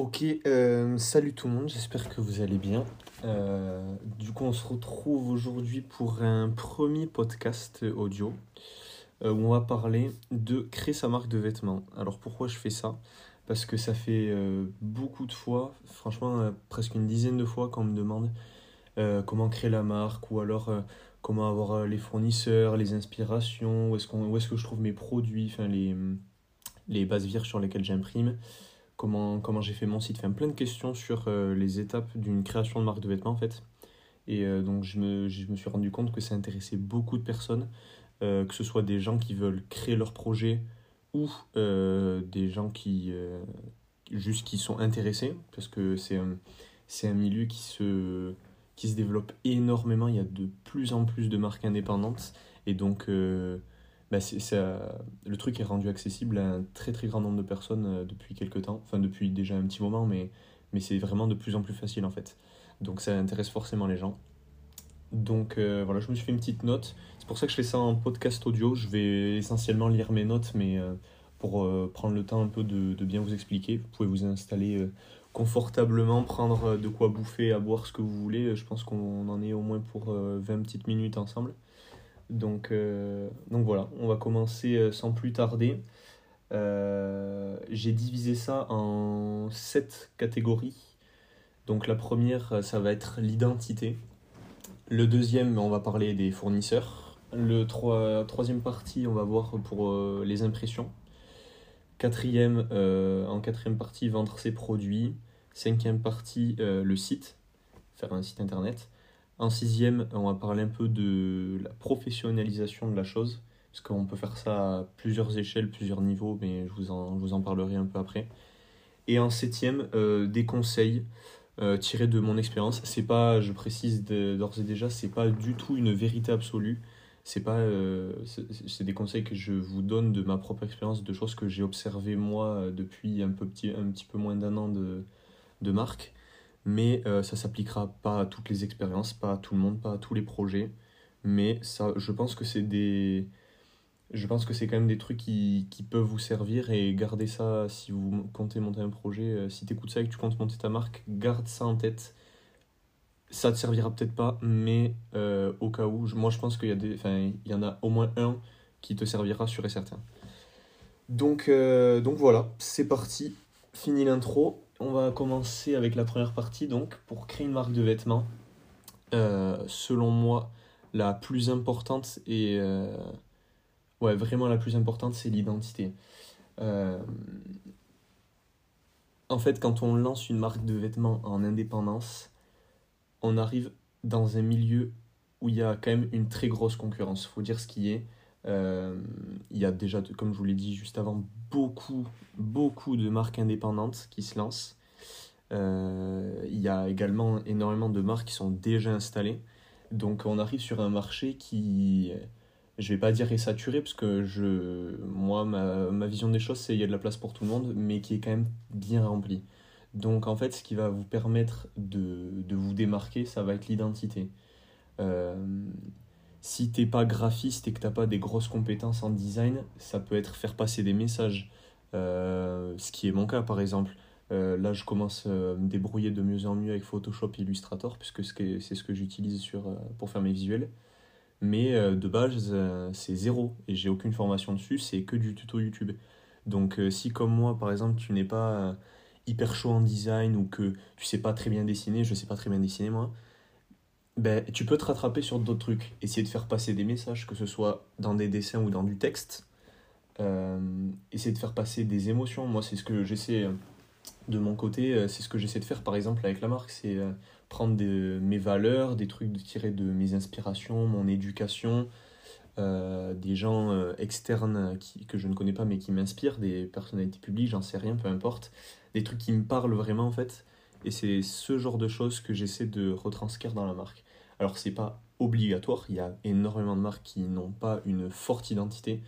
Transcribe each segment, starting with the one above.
Ok, euh, salut tout le monde, j'espère que vous allez bien. Euh, du coup, on se retrouve aujourd'hui pour un premier podcast audio euh, où on va parler de créer sa marque de vêtements. Alors pourquoi je fais ça? Parce que ça fait beaucoup de fois, franchement presque une dizaine de fois qu'on me demande comment créer la marque ou alors comment avoir les fournisseurs, les inspirations, où est-ce est-ce que je trouve mes produits, enfin les, les bases vierges sur lesquelles j'imprime comment, comment j'ai fait mon site, enfin plein de questions sur euh, les étapes d'une création de marque de vêtements en fait. Et euh, donc je me, je me suis rendu compte que ça intéressait beaucoup de personnes, euh, que ce soit des gens qui veulent créer leur projet ou des gens qui juste qui sont intéressés, parce que c'est un, un milieu qui se, qui se développe énormément, il y a de plus en plus de marques indépendantes, et donc euh, bah, c'est, ça, le truc est rendu accessible à un très très grand nombre de personnes euh, depuis quelques temps, enfin depuis déjà un petit moment, mais, mais c'est vraiment de plus en plus facile en fait. Donc ça intéresse forcément les gens. Donc euh, voilà, je me suis fait une petite note. C'est pour ça que je fais ça en podcast audio. Je vais essentiellement lire mes notes, mais euh, pour euh, prendre le temps un peu de, de bien vous expliquer, vous pouvez vous installer euh, confortablement, prendre euh, de quoi bouffer, à boire ce que vous voulez. Je pense qu'on en est au moins pour euh, 20 petites minutes ensemble. Donc, euh, donc voilà, on va commencer euh, sans plus tarder. Euh, j'ai divisé ça en sept catégories. Donc la première, ça va être l'identité. Le deuxième, on va parler des fournisseurs. Le troi- troisième partie, on va voir pour les impressions. Quatrième, en quatrième partie, vendre ses produits. Cinquième partie, le site, faire un site internet. En sixième, on va parler un peu de la professionnalisation de la chose, parce qu'on peut faire ça à plusieurs échelles, plusieurs niveaux, mais je vous en, je vous en parlerai un peu après. Et en septième, euh, des conseils euh, tirés de mon expérience. C'est pas, je précise d'ores et déjà, c'est pas du tout une vérité absolue. C'est pas, euh, c'est des conseils que je vous donne de ma propre expérience, de choses que j'ai observées moi depuis un petit, peu moins d'un an de marque. Mais euh, ça s'appliquera pas à toutes les expériences, pas à tout le monde, pas à tous les projets. Mais ça, je pense que c'est des, je pense que c'est quand même des trucs qui, qui peuvent vous servir et garder ça si vous comptez monter un projet. euh, Si tu écoutes ça et que tu comptes monter ta marque, garde ça en tête. Ça te servira peut-être pas, mais euh, au cas où, moi je pense qu'il y a des, il y en a au moins un qui te servira sûr et certain. Donc, donc voilà, c'est parti. Fini l'intro. On va commencer avec la première partie. Donc, pour créer une marque de vêtements, euh, selon moi, la plus importante et euh, ouais, vraiment la plus importante, c'est l'identité. Euh, en fait, quand on lance une marque de vêtements en indépendance, on arrive dans un milieu où il y a quand même une très grosse concurrence. Faut dire ce qui est. Euh, il y a déjà, comme je vous l'ai dit juste avant, beaucoup, beaucoup de marques indépendantes qui se lancent. Euh, il y a également énormément de marques qui sont déjà installées. Donc on arrive sur un marché qui, je vais pas dire est saturé, parce que je, moi, ma, ma vision des choses, c'est qu'il y a de la place pour tout le monde, mais qui est quand même bien rempli. Donc en fait, ce qui va vous permettre de, de vous démarquer, ça va être l'identité. Euh, si t'es pas graphiste et que t'as pas des grosses compétences en design, ça peut être faire passer des messages. Euh, ce qui est mon cas par exemple. Euh, là, je commence euh, à me débrouiller de mieux en mieux avec Photoshop et Illustrator, puisque c'est ce que, j'utilise sur, pour faire mes visuels. Mais de base, c'est zéro et j'ai aucune formation dessus, c'est que du tuto YouTube. Donc, si comme moi, par exemple, tu n'es pas hyper chaud en design ou que tu sais pas très bien dessiner, je sais pas très bien dessiner moi, ben, tu peux te rattraper sur d'autres trucs. Essayer de faire passer des messages, que ce soit dans des dessins ou dans du texte. Euh, essayer de faire passer des émotions. Moi, c'est ce que j'essaie euh, de mon côté, euh, c'est ce que j'essaie de faire par exemple avec la marque, c'est prendre de, mes valeurs, des trucs de, tirés de mes inspirations, mon éducation, des gens externes qui, que je ne connais pas mais qui m'inspirent, des personnalités publiques, j'en sais rien, peu importe, des trucs qui me parlent vraiment en fait. Et c'est ce genre de choses que j'essaie de retranscrire dans la marque. Alors c'est pas obligatoire, il y a énormément de marques qui n'ont pas une forte identité,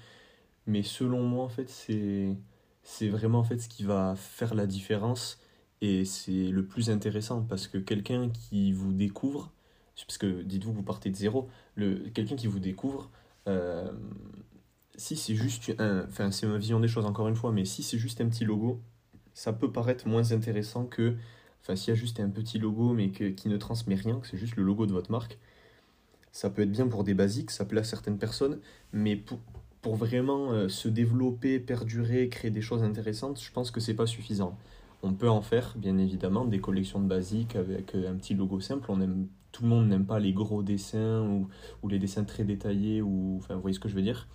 mais selon moi en fait c'est c'est vraiment en fait ce qui va faire la différence et c'est le plus intéressant parce que quelqu'un qui vous découvre, parce que dites-vous vous partez de zéro, le, quelqu'un qui vous découvre, euh, si c'est juste un, enfin c'est ma vision des choses encore une fois, mais si c'est juste un petit logo, ça peut paraître moins intéressant que, enfin, s'il y a juste un petit logo mais que, qui ne transmet rien, que c'est juste le logo de votre marque, ça peut être bien pour des basiques, ça plaît à certaines personnes, mais pour, pour vraiment euh, se développer, perdurer, créer des choses intéressantes, je pense que c'est pas suffisant. On peut en faire, bien évidemment, des collections de basiques avec euh, un petit logo simple. On aime, tout le monde n'aime pas les gros dessins ou, ou, les dessins très détaillés, ou, enfin, vous voyez ce que je veux dire.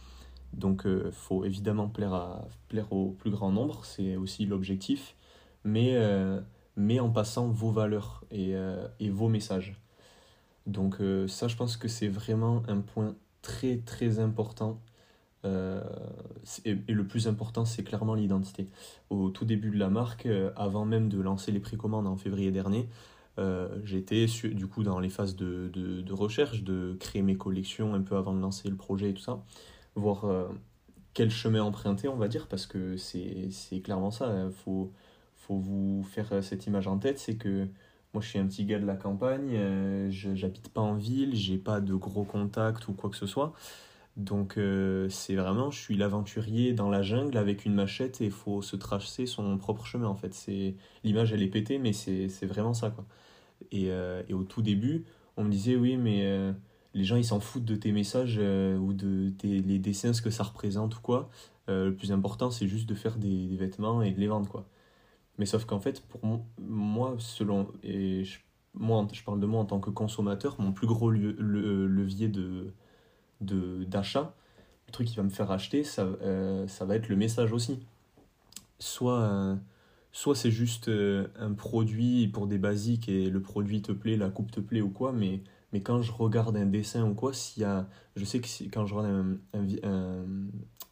Donc, il euh, faut évidemment plaire, à, plaire au plus grand nombre, c'est aussi l'objectif, mais, mais en passant vos valeurs et, et vos messages. Donc, ça, je pense que c'est vraiment un point très, très important euh, et, le plus important, c'est clairement l'identité. Au tout début de la marque, euh, avant même de lancer les précommandes en février dernier, euh, j'étais du coup dans les phases de, de, de, recherche, de créer mes collections un peu avant de lancer le projet et tout ça, voir quel chemin emprunter, on va dire, parce que c'est clairement ça. Il hein. faut, faut vous faire cette image en tête, c'est que moi je suis un petit gars de la campagne, je j'habite pas en ville, j'ai pas de gros contacts ou quoi que ce soit. Donc euh, c'est vraiment, je suis l'aventurier dans la jungle avec une machette et il faut se tracer son propre chemin en fait. C'est L'image elle est pétée mais c'est vraiment ça quoi. Et, euh, et, au tout début, on me disait oui mais euh, les gens ils s'en foutent de tes messages ou de tes, les dessins, ce que ça représente ou quoi. le plus important c'est juste de faire des, des, vêtements et de les vendre quoi. Mais sauf qu'en fait pour moi, selon, et je, moi je parle de moi en tant que consommateur, mon plus gros levier de d'achat, le truc qui va me faire acheter, ça, euh, ça va être le message aussi. Soit, euh, soit c'est juste euh, un produit pour des basiques et le produit te plaît, la coupe te plaît ou quoi, mais, mais quand je regarde un dessin ou quoi, s'il y a, je sais que quand je regarde un, un,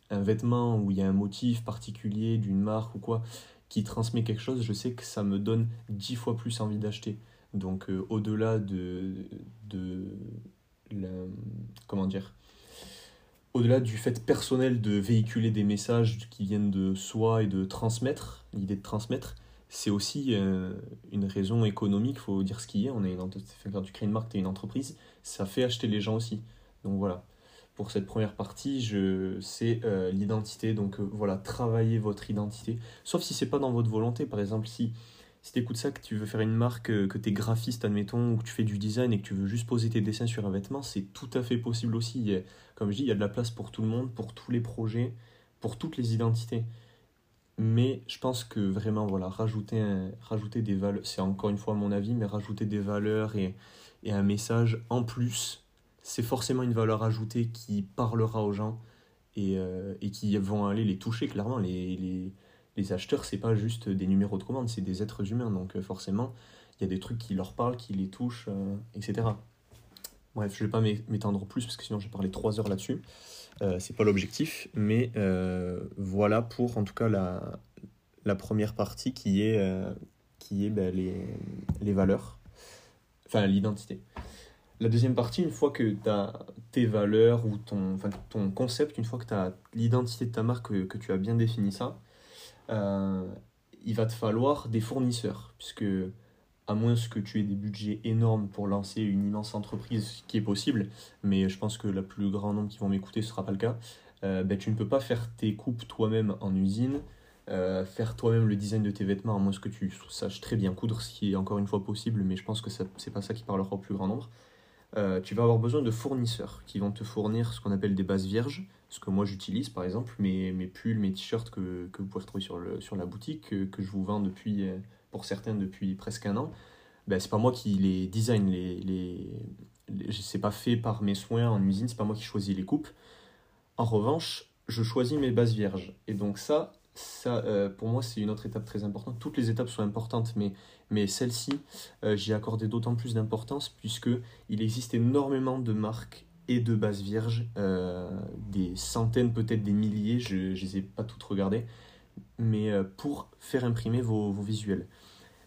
un, vêtement où il y a un motif particulier d'une marque ou quoi, qui transmet quelque chose, je sais que ça me donne dix fois plus envie d'acheter. Donc au-delà de, de comment dire au-delà du fait personnel de véhiculer des messages qui viennent de soi et de transmettre, l'idée de transmettre, c'est aussi euh, une raison économique, il faut dire ce qui est. On est quand tu crées une marque, tu une entreprise, ça fait acheter les gens aussi. Donc voilà, pour cette première partie, je c'est euh, l'identité. Donc euh, voilà, travaillez votre identité. Sauf si c'est pas dans votre volonté. Par exemple, si si tu écoutes ça, que tu veux faire une marque, euh, que tu es graphiste, admettons, ou que tu fais du design et que tu veux juste poser tes dessins sur un vêtement, c'est tout à fait possible aussi. comme je dis, il y a de la place pour tout le monde, pour tous les projets, pour toutes les identités. Mais je pense que vraiment, voilà, rajouter, des valeurs, c'est encore une fois mon avis, mais rajouter des valeurs et un message en plus, c'est forcément une valeur ajoutée qui parlera aux gens et, euh, et qui vont aller les toucher clairement. Les, les, les acheteurs, c'est pas juste des numéros de commande, c'est des êtres humains. Donc euh, forcément, il y a des trucs qui leur parlent, qui les touchent, euh, etc. Bref, je vais pas m'étendre plus parce que sinon je vais parler trois heures là-dessus. C'est pas l'objectif, mais voilà pour en tout cas la, la première partie qui est, qui est ben, les, les valeurs, enfin l'identité. La deuxième partie, une fois que tu as tes valeurs ou ton, enfin, ton concept, une fois que tu as l'identité de ta marque, que, que, tu as bien défini ça, euh, il va te falloir des fournisseurs, puisque à moins que tu aies des budgets énormes pour lancer une immense entreprise, qui est possible, mais je pense que la plus grand nombre qui vont m'écouter, ce ne sera pas le cas, euh, ben, tu ne peux pas faire tes coupes toi-même en usine, euh, faire toi-même le design de tes vêtements, à moins que tu saches très bien coudre, ce qui est encore une fois possible, mais je pense que ce n'est pas ça qui parlera au plus grand nombre. Tu vas avoir besoin de fournisseurs qui vont te fournir ce qu'on appelle des bases vierges, ce que moi j'utilise par exemple, mes, mes pulls, mes t-shirts que, que, vous pouvez retrouver sur, le, sur la boutique, que, que, je vous vends depuis, euh, pour certains depuis presque un an, ben, c'est pas moi qui les design, les, les, les c'est pas fait par mes soins en usine, c'est pas moi qui choisis les coupes. En revanche, je choisis mes bases vierges. Et donc ça, ça euh, pour moi, c'est une autre étape très importante. Toutes les étapes sont importantes, mais, mais celle-ci, euh, j'y ai accordé d'autant plus d'importance puisque il existe énormément de marques et de bases vierges, euh, des centaines, peut-être des milliers, je ne les ai pas toutes regardées, mais pour faire imprimer vos, vos visuels.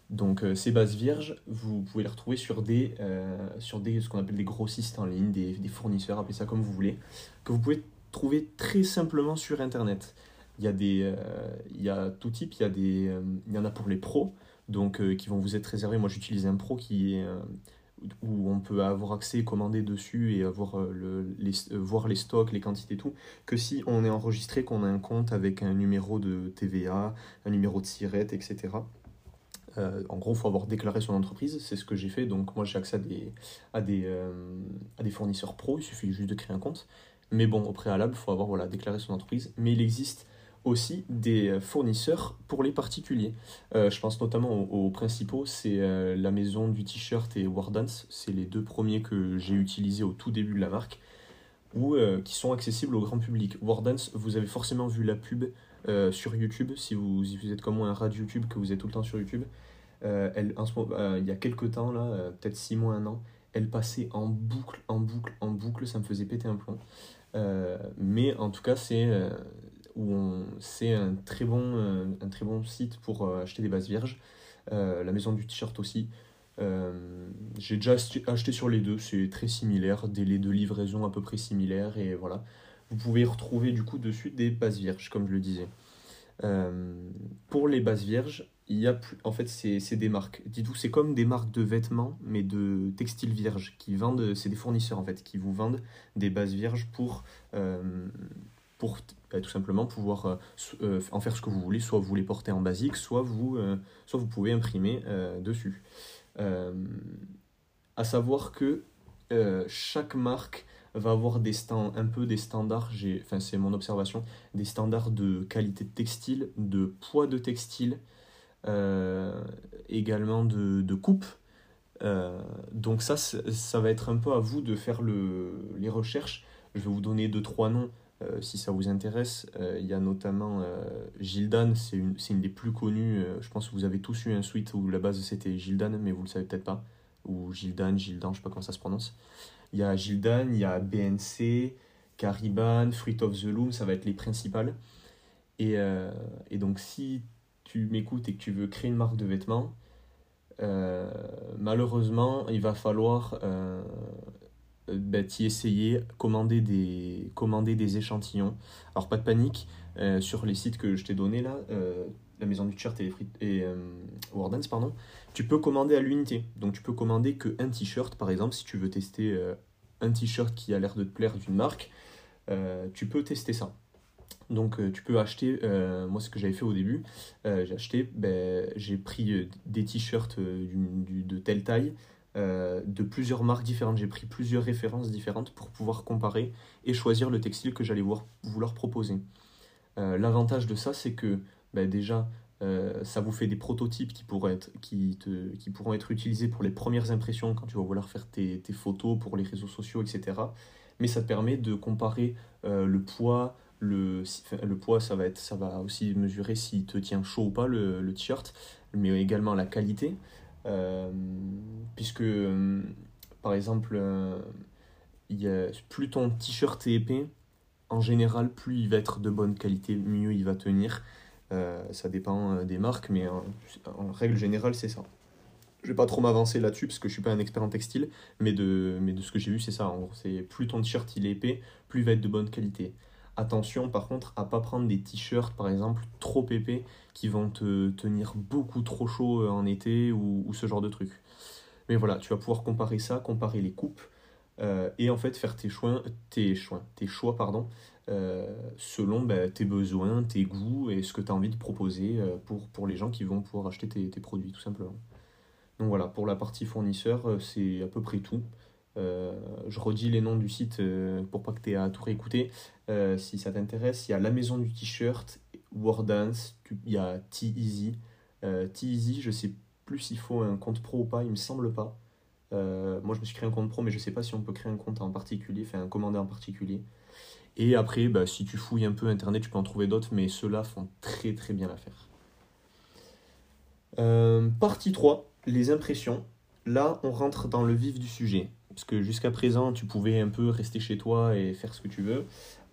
Donc ces bases vierges, vous pouvez les retrouver sur des, sur des ce qu'on appelle des grossistes en ligne, des, des, fournisseurs, appelez ça comme vous voulez, que vous pouvez trouver très simplement sur Internet. Il y a, des, il y a tout type, il y, a des, il y en a pour les pros, donc qui vont vous être réservés. Moi j'utilise un pro qui est où on peut avoir accès, commander dessus et avoir le, les, voir les stocks, les quantités, tout, que si on est enregistré, qu'on a un compte avec un numéro de TVA, un numéro de SIRET, etc. en gros, il faut avoir déclaré son entreprise, c'est ce que j'ai fait. Donc, moi, j'ai accès à des, à, des, à des fournisseurs pro, il suffit juste de créer un compte. Mais bon, au préalable, il faut avoir voilà, déclaré son entreprise. Mais il existe aussi des fournisseurs pour les particuliers. Euh, je pense notamment aux, principaux, c'est euh, la maison du t-shirt et Wardance. C'est les deux premiers que j'ai utilisés au tout début de la marque, ou euh, qui sont accessibles au grand public. Wardance, vous avez forcément vu la pub sur YouTube, si vous, vous êtes comme moi un rat YouTube, que vous êtes tout le temps sur YouTube. elle, il y a quelques temps, là, peut-être six mois, un an, elle passait en boucle, en boucle, en boucle, ça me faisait péter un plomb. mais en tout cas, c'est c'est un, très bon, euh, un très bon site pour euh, acheter des bases vierges. Euh, la maison du t-shirt aussi. J'ai déjà acheté sur les deux, c'est très similaire, délai de livraison à peu près similaire et voilà. Vous pouvez retrouver du coup dessus des bases vierges, comme je le disais. pour les bases vierges, il y a plus, en fait c'est des marques. Dites-vous, c'est comme des marques de vêtements, mais de textiles vierges qui vendent, c'est des fournisseurs en fait qui vous vendent des bases vierges pour pour bah, tout simplement pouvoir euh, euh, en faire ce que vous voulez. Soit vous les portez en basique, soit vous, euh, soit vous pouvez imprimer dessus. à savoir que chaque marque va avoir des stands, un peu des standards, enfin c'est mon observation, des standards de qualité de textile, de poids de textile, également de, de coupe. donc ça, ça va être un peu à vous de faire le, les recherches. Je vais vous donner deux, trois noms euh, si ça vous intéresse, euh, il y a notamment euh, Gildan, c'est une, une, des plus connues. je pense que vous avez tous eu un suite où la base c'était Gildan, mais vous le savez peut-être pas. Ou Gildan, Gildan, je sais pas comment ça se prononce. Il y a Gildan, il y a BNC, Cariban, Fruit of the Loom, ça va être les principales. Et, et donc si tu m'écoutes et que tu veux créer une marque de vêtements, malheureusement, il va falloir bah, t'y essayer, commander des, commander des échantillons. Alors pas de panique, euh, sur les sites que je t'ai donnés là, euh, la maison du t-shirt et, et Wardens, pardon, tu peux commander à l'unité. Donc tu peux commander que un t-shirt par exemple, si tu veux tester un t-shirt qui a l'air de te plaire d'une marque, tu peux tester ça. Donc tu peux acheter, moi ce que j'avais fait au début, j'ai acheté, ben, j'ai pris des t-shirts de telle taille, euh, de plusieurs marques différentes. J'ai pris plusieurs références différentes pour pouvoir comparer et choisir le textile que j'allais vouloir proposer. Euh, l'avantage de ça, c'est que bah, déjà, euh, ça vous fait des prototypes qui, pourront être utilisés pour les premières impressions quand tu vas vouloir faire tes, photos pour les réseaux sociaux, etc. Mais ça te permet de comparer le poids, le, poids, ça va, être, ça va aussi mesurer s'il te tient chaud ou pas le t-shirt, mais également la qualité. Euh, puisque, euh, par exemple, euh, plus ton t-shirt est épais, en général, plus il va être de bonne qualité, mieux il va tenir. ça dépend des marques, mais en, règle générale, c'est ça. Je vais pas trop m'avancer là-dessus parce que je suis pas un expert en textile, mais de, mais de ce que j'ai vu, c'est ça. En c'est plus ton t-shirt il est épais, plus il va être de bonne qualité. Attention par contre à pas prendre des t-shirts par exemple trop épais qui vont te tenir beaucoup trop chaud euh, en été ou, ce genre de truc. Mais voilà, tu vas pouvoir comparer ça, comparer les coupes euh, et en fait faire tes choix, tes choix, tes choix pardon, euh, selon bah, tes besoins, tes goûts et ce que tu as envie de proposer pour, les gens qui vont pouvoir acheter tes, produits tout simplement. Donc voilà, pour la partie fournisseur, c'est à peu près tout. Je redis les noms du site pour pas que tu aies à tout réécouter. Si ça t'intéresse, il y La Maison du T-shirt, Wordance, il y a T-Easy. T-Easy, je sais plus s'il faut un compte pro ou pas, il me semble pas. moi, je me suis créé un compte pro, mais je sais pas si on peut créer un compte en particulier, enfin un commandé en particulier. Et après, bah, si tu fouilles un peu Internet, tu peux en trouver d'autres, mais ceux-là font très très bien l'affaire. partie 3, les impressions. Là, on rentre dans le vif du sujet. Parce que jusqu'à présent, tu pouvais un peu rester chez toi et faire ce que tu veux,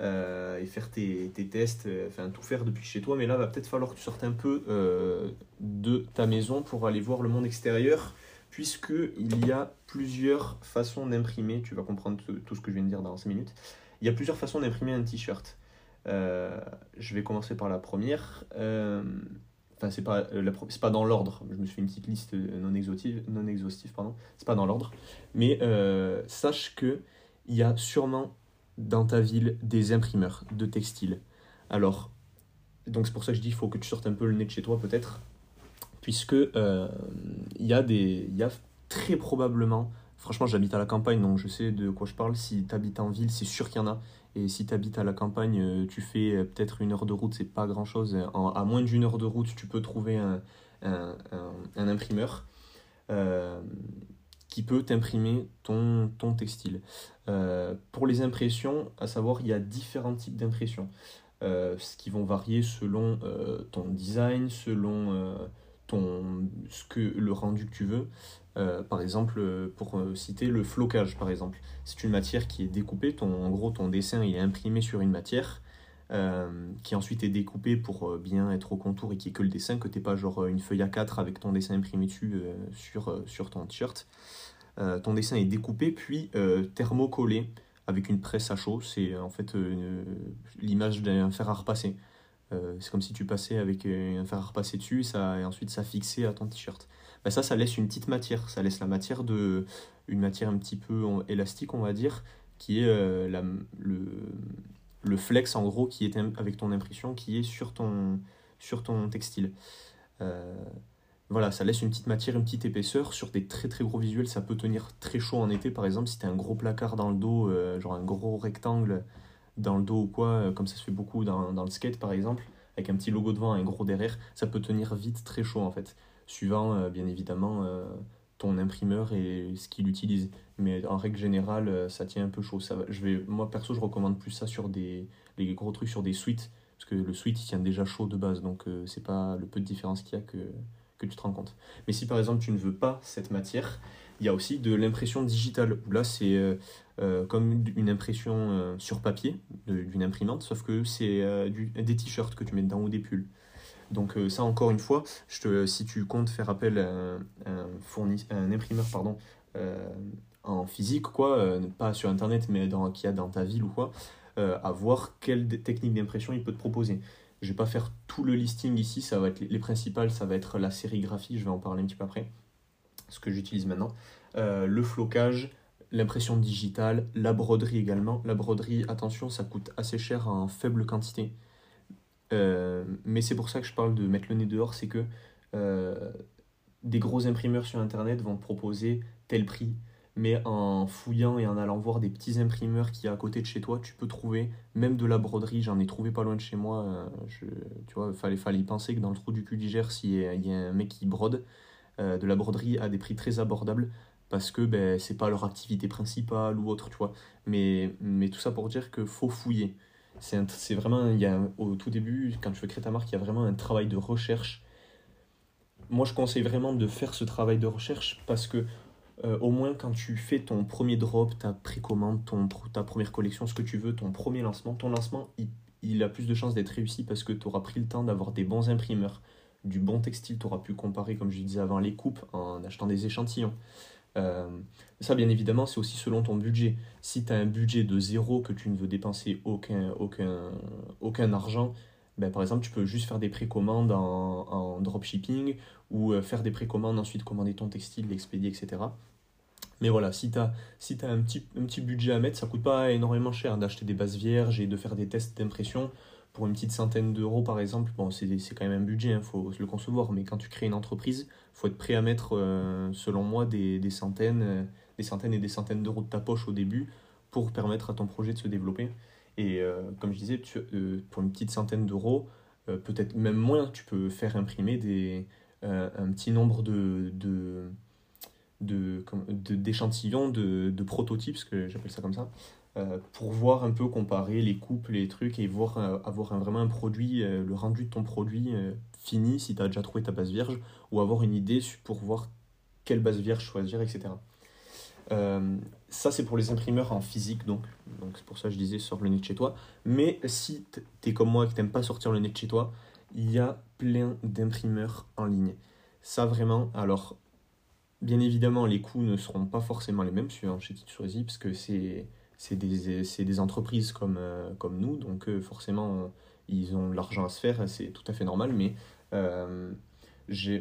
euh, et faire tes, tes, tests, euh, enfin tout faire depuis chez toi. Mais là, va peut-être falloir que tu sortes un peu euh, de ta maison pour aller voir le monde extérieur, puisqu'il y a plusieurs façons d'imprimer. Tu vas comprendre tout ce que je viens de dire dans 5 minutes. Il y a plusieurs façons d'imprimer un t-shirt. je vais commencer par la première. enfin c'est pas, pas dans l'ordre, je me suis fait une petite liste non exhaustive, non exhaustive c'est pas dans l'ordre, mais sache que il y a sûrement dans ta ville des imprimeurs de textiles. Alors, donc c'est pour ça que je dis il faut que tu sortes un peu le nez de chez toi peut-être, puisque il y, a des, y a très probablement Franchement, j'habite à la campagne, donc je sais de quoi je parle. Si tu habites en ville, c'est sûr qu'il y en a. Et si tu habites à la campagne, euh, tu fais euh, peut-être une heure de route, c'est pas grand-chose. À moins d'une heure de route, tu peux trouver un, imprimeur euh, qui peut t'imprimer ton, ton textile. pour les impressions, à savoir, il y a différents types d'impressions. ce qui vont varier selon ton design, selon ton, ce que, le rendu que tu veux. Euh, par exemple, euh, pour euh, citer le flocage, par exemple. C'est une matière qui est découpée. Ton, en gros, ton dessin il est imprimé sur une matière qui ensuite est découpée pour bien être au contour et qui est que le dessin, que t'es pas genre une feuille A4 avec ton dessin imprimé dessus sur, sur ton t-shirt. ton dessin est découpé puis thermocollé avec une presse à chaud. C'est en fait l'image d'un fer à repasser. c'est comme si tu passais avec un fer à repasser dessus et ensuite ça fixait à ton t-shirt. Bah, ça, ça laisse une petite matière. Ça laisse la matière de. Une matière un petit peu élastique, on va dire, qui est euh, la, le, le flex, en gros, qui est avec ton impression, qui est sur ton, sur ton textile. Euh, voilà, ça laisse une petite matière, une petite épaisseur. Sur des très très gros visuels, ça peut tenir très chaud en été, par exemple, si tu un gros placard dans le dos, euh, genre un gros rectangle dans le dos ou quoi, comme ça se fait beaucoup dans, dans le skate, par exemple, avec un petit logo devant et un gros derrière, ça peut tenir vite très chaud en fait suivant euh, bien évidemment euh, ton imprimeur et ce qu'il utilise. Mais en règle générale, euh, ça tient un peu chaud. Ça je vais, moi perso, je recommande plus ça sur des les gros trucs sur des suites parce que le suite il tient déjà chaud de base, donc c'est pas le peu de différence qu'il y a que, que tu te rends compte. Mais si par exemple tu ne veux pas cette matière, il y a aussi de l'impression digitale où là c'est comme une impression sur papier d'une imprimante, sauf que c'est des t-shirts que tu mets dedans ou des pulls. Donc euh, ça, encore une fois, je te, si tu comptes faire appel à un, un imprimeur pardon, euh, en physique, quoi, euh, pas sur Internet, mais qu'il y a dans ta ville ou quoi, à voir quelle technique d'impression il peut te proposer. Je vais pas faire tout le listing ici, ça va être les, principales, ça va être la sérigraphie, je vais en parler un petit peu après, ce que j'utilise maintenant, le flocage, l'impression digitale, la broderie également. La broderie, attention, ça coûte assez cher en faible quantité. Euh, mais c'est pour ça que je parle de mettre le nez dehors, c'est que euh, des gros imprimeurs sur Internet vont proposer tel prix, mais en fouillant et en allant voir des petits imprimeurs qui y a à côté de chez toi, tu peux trouver même de la broderie. J'en ai trouvé pas loin de chez moi. Euh, je, tu vois, fallait, fallait y penser que dans le trou du cul d'Iger, s'il y, a un mec qui brode, de la broderie à des prix très abordables parce que ben, c'est pas leur activité principale ou autre, tu vois. Mais, mais tout ça pour dire que faut fouiller. C'est vraiment, il y a, au tout début, quand tu veux créer ta marque, il y a vraiment un travail de recherche. Moi, je conseille vraiment de faire ce travail de recherche parce que, euh, au moins, quand tu fais ton premier drop, ta précommande, ton, ta première collection, ce que tu veux, ton premier lancement, ton lancement, il, il a plus de chances d'être réussi parce que tu auras pris le temps d'avoir des bons imprimeurs, du bon textile, tu auras pu comparer, comme je disais avant, les coupes en achetant des échantillons. Euh, ça, bien évidemment, c'est aussi selon ton budget. Si tu un budget de zéro, que tu ne veux dépenser aucun, aucun, aucun argent, ben, par exemple, tu peux juste faire des précommandes en, dropshipping ou euh, faire des précommandes, ensuite commander ton textile, l'expédier, etc. Mais voilà, si tu as un, petit, un petit budget à mettre, ça coûte pas énormément cher d'acheter des bases vierges et de faire des tests d'impression pour une petite centaine d'euros par exemple, bon, c'est quand même un budget, il hein, faut le concevoir, mais quand tu crées une entreprise, il faut être prêt à mettre, euh, selon moi, des, centaines, euh, des centaines et des centaines d'euros de ta poche au début pour permettre à ton projet de se développer. Et euh, comme je disais, pour une petite centaine d'euros, peut-être même moins, tu peux faire imprimer des, un petit nombre de, d'échantillons, de, prototypes, que j'appelle ça comme ça, pour voir un peu comparer les coupes, les trucs et voir euh, avoir vraiment un produit, euh, le rendu de ton produit fini si tu as déjà trouvé ta base vierge ou avoir une idée pour voir quelle base vierge choisir, etc. ça, c'est pour les imprimeurs en physique, donc c'est pour ça que je disais sors le nez de chez toi. Mais si tu es comme moi et que tu pas sortir le nez de chez toi, il y a plein d'imprimeurs en ligne. Ça, vraiment, alors, bien évidemment, les coûts ne seront pas forcément les mêmes suivant chez qui tu choisis, parce que c'est c'est des, des, entreprises comme, euh, comme nous, donc euh, forcément, ils ont de l'argent à se faire, c'est tout à fait normal, mais j'ai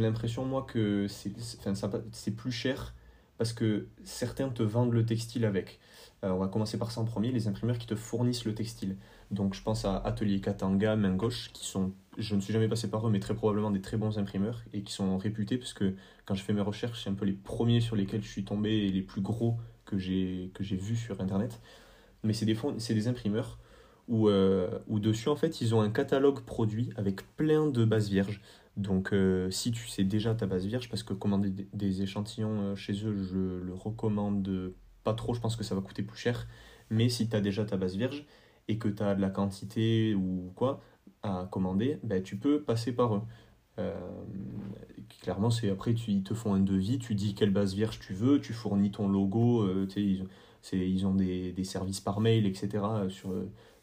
l'impression, moi, que c'est plus cher parce que certains te vendent le textile avec. Euh, on va commencer par ça en premier, les imprimeurs qui te fournissent le textile. Donc je pense à Atelier Katanga, Main Gauche, qui sont, je ne suis jamais passé par eux, mais très probablement des très bons imprimeurs et qui sont réputés parce que quand je fais mes recherches, c'est un peu les premiers sur lesquels je suis tombé et les plus gros que j'ai vus sur Internet. Mais c'est des, des imprimeurs où, euh, où dessus, en fait, ils ont un catalogue produit avec plein de bases vierges. Donc euh, si tu sais déjà ta base vierge, parce que commander des échantillons chez eux, je le recommande pas trop, je pense que ça va coûter plus cher. Mais si tu as déjà ta base vierge et que tu as de la quantité ou quoi à commander, ben, tu peux passer par eux. Euh, clairement, c'est après, tu, ils te font un devis, tu dis quelle base vierge tu veux, tu fournis ton logo, euh, ils, ils, ont des, des, services par mail, etc. Sur,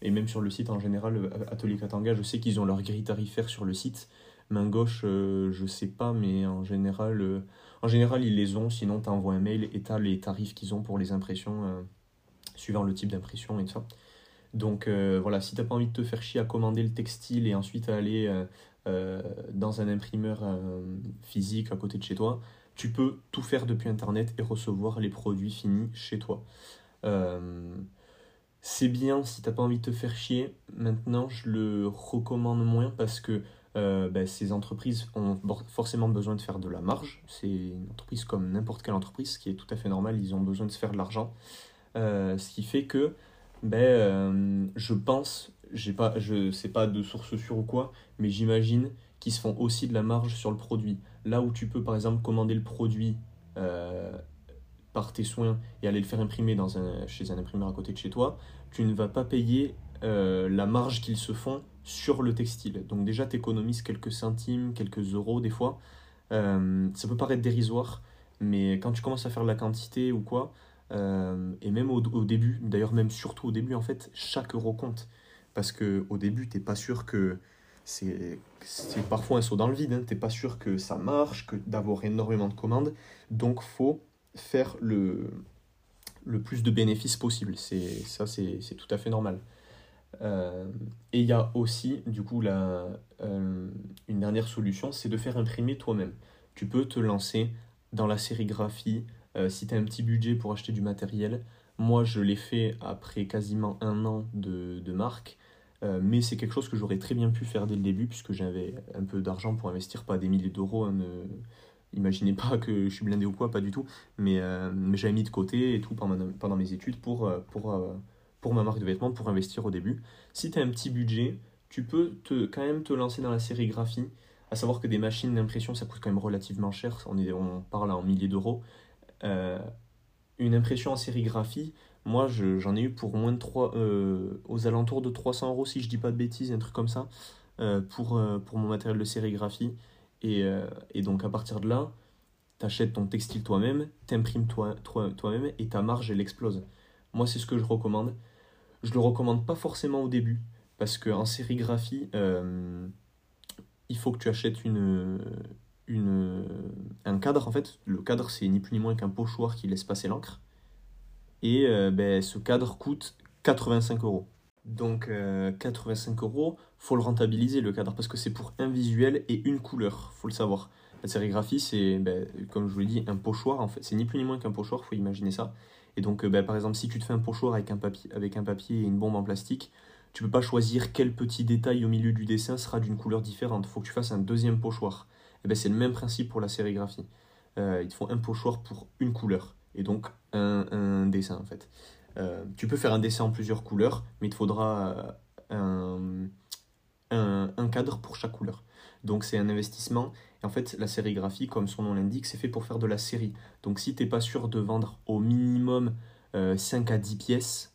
et même sur le site en général, Atelier Katanga, je sais qu'ils ont leur grille tarifaire sur le site. Main gauche, euh, je sais pas, mais en général, en général, ils les ont, sinon tu envoies un mail et tu les tarifs qu'ils ont pour les impressions, euh, suivant le type d'impression et tout ça. Donc euh, voilà, si t'as pas envie de te faire chier à commander le textile et ensuite à aller euh, dans un imprimeur physique à côté de chez toi, tu peux tout faire depuis Internet et recevoir les produits finis chez toi. c'est bien si t'as pas envie de te faire chier. Maintenant, je le recommande moins parce que euh, ben, ces entreprises ont forcément besoin de faire de la marge. C'est une entreprise comme n'importe quelle entreprise, ce qui est tout à fait normal, ils ont besoin de se faire de l'argent. Euh, ce qui fait que ben, euh, je pense, j'ai pas, je sais pas de source sûre ou quoi, mais j'imagine qu'ils se font aussi de la marge sur le produit. Là où tu peux par exemple commander le produit par tes soins et aller le faire imprimer dans un, chez un imprimeur à côté de chez toi, tu ne vas pas payer la marge qu'ils se font sur le textile. Donc déjà, tu économises quelques centimes, quelques euros des fois. Euh, ça peut paraître dérisoire, mais quand tu commences à faire de la quantité ou quoi, euh, et même au, début, d'ailleurs même surtout au début, en fait, chaque euro compte. Parce que au début, t'es pas sûr que c'est parfois un saut dans le vide, hein. t'es pas sûr que ça marche, que d'avoir énormément de commandes, donc faut faire le, le plus de bénéfices possible. Ça, c'est tout à fait normal. Euh, et il y a aussi, du coup, la, euh, une dernière solution, c'est de faire imprimer toi-même. Tu peux te lancer dans la sérigraphie euh, si tu as un petit budget pour acheter du matériel. Moi, je l'ai fait après quasiment un an de, de marque, mais c'est quelque chose que j'aurais très bien pu faire dès le début, puisque j'avais un peu d'argent pour investir, pas des milliers d'euros. Hein, ne... Imaginez pas que je suis blindé ou quoi, pas du tout, mais, mais j'avais mis de côté et tout pendant, mes études pour, pour ma marque de vêtements pour investir au début. Si tu as un petit budget, tu peux quand même te lancer dans la sérigraphie, à savoir que des machines d'impression, ça coûte quand même relativement cher, on, parle en milliers d'euros. Euh, une impression en sérigraphie, moi j'en ai eu pour moins de 3, euh, aux alentours de 300 euros si je dis pas de bêtises, un truc comme ça, euh, pour, pour mon matériel de sérigraphie. Et, donc à partir de là, tu achètes ton textile toi-même, t'imprimes toi, toi, toi-même et ta marge elle explose. Moi c'est ce que je recommande. Je le recommande pas forcément au début, parce qu'en sérigraphie, euh, il faut que tu achètes une, une, un cadre. En fait, le cadre, c'est ni plus ni moins qu'un pochoir qui laisse passer l'encre. Et euh, ben, ce cadre coûte 85 euros. Donc 85 euh, euros, faut le rentabiliser le cadre parce que c'est pour un visuel et une couleur, faut le savoir. La sérigraphie, c'est, ben, comme je vous l'ai dit, un pochoir. En fait, c'est ni plus ni moins qu'un pochoir, faut imaginer ça. Et donc, euh, bah, par exemple, si tu te fais un pochoir avec un, papier, avec un papier et une bombe en plastique, tu peux pas choisir quel petit détail au milieu du dessin sera d'une couleur différente. Faut que tu fasses un deuxième pochoir. Et ben, c'est le même principe pour la sérigraphie. Euh, il te faut un pochoir pour une couleur et donc un, dessin en fait. Euh, tu peux faire un dessin en plusieurs couleurs, mais il te faudra un, un cadre pour chaque couleur. Donc c'est un investissement en fait, la sérigraphie, comme son nom l'indique, c'est fait pour faire de la série. Donc si tu n'es pas sûr de vendre au minimum 5 euh, à 10 pièces,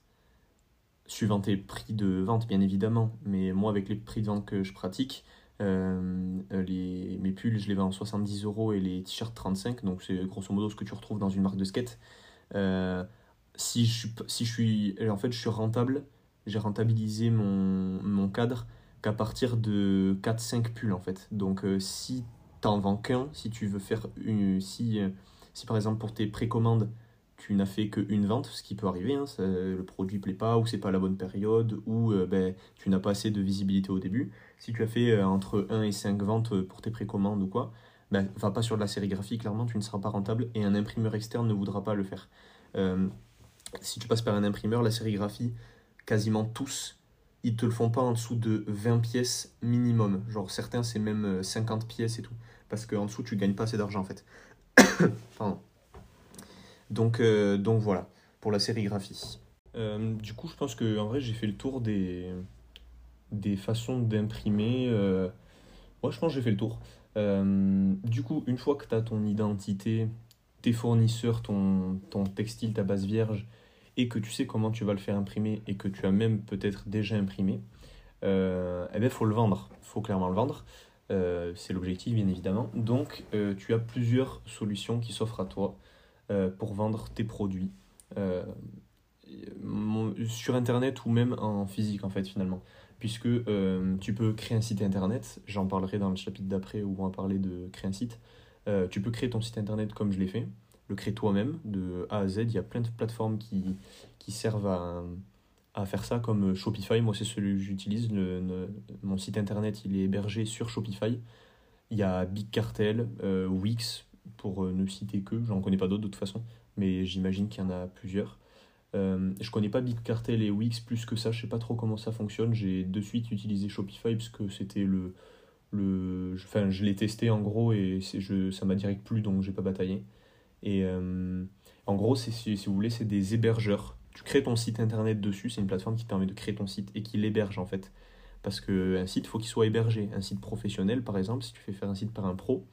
suivant tes prix de vente bien évidemment, mais moi avec les prix de vente que je pratique, euh, les, mes pulls je les vends en 70 euros et les t-shirts 35, donc c'est grosso modo ce que tu retrouves dans une marque de skate. Euh, si, je, suis en fait je suis rentable, j'ai rentabilisé mon, mon cadre qu'à partir de 4-5 pulls en fait. Donc si t'en vends qu'un, si tu veux faire une. Si, euh, si par exemple pour tes précommandes, tu n'as fait qu'une vente, ce qui peut arriver, hein, le produit plaît pas, ou c'est pas la bonne période, ou euh, ben, tu n'as pas assez de visibilité au début. Si tu as fait euh, entre 1 et 5 ventes pour tes précommandes ou quoi, ben, va pas sur de la sérigraphie, clairement, tu ne seras pas rentable et un imprimeur externe ne voudra pas le faire. Euh, si tu passes par un imprimeur, la sérigraphie, quasiment tous, ils te le font pas en dessous de 20 pièces minimum. Genre certains, c'est même 50 pièces et tout. Parce qu'en dessous, tu gagnes pas assez d'argent en fait. Pardon. Donc, euh, donc voilà, pour la sérigraphie. Euh, du coup, je pense que en vrai, j'ai fait le tour des, des façons d'imprimer. Euh... Moi, je pense que j'ai fait le tour. Euh, du coup, une fois que tu as ton identité, tes fournisseurs, ton, textile, ta base vierge, et que tu sais comment tu vas le faire imprimer, et que tu as même peut-être déjà imprimé, euh, eh ben, faut le vendre. Faut clairement le vendre. c'est l'objectif, bien évidemment. Donc, tu as plusieurs solutions qui s'offrent à toi. Euh, pour vendre tes produits euh, sur internet ou même en physique en fait finalement puisque euh, tu peux créer un site internet j'en parlerai dans le chapitre d'après où on va parler de créer un site. Tu peux créer ton site internet comme je l'ai fait le créer toi-même de A à Z. Il y a plein de plateformes qui, qui servent à, à faire ça comme Shopify. Moi c'est celui que j'utilise. Mon site internet il est hébergé sur Shopify. Il y a Big Cartel Wix pour euh, ne citer que, j'en connais pas d'autres de toute façon, mais j'imagine qu'il y en a plusieurs. Euh, je connais pas Big Cartel et Wix plus que ça, je sais pas trop comment ça fonctionne. J'ai de suite utilisé Shopify parce que c'était le. le enfin, je l'ai testé en gros et je, ça m'a direct plu donc j'ai pas bataillé. Et euh, en gros, si, si vous voulez, c'est des hébergeurs. Tu crées ton site internet dessus, c'est une plateforme qui te permet de créer ton site et qui l'héberge en fait. Parce qu'un site, il faut qu'il soit hébergé. Un site professionnel, par exemple, si tu fais faire un site par un pro,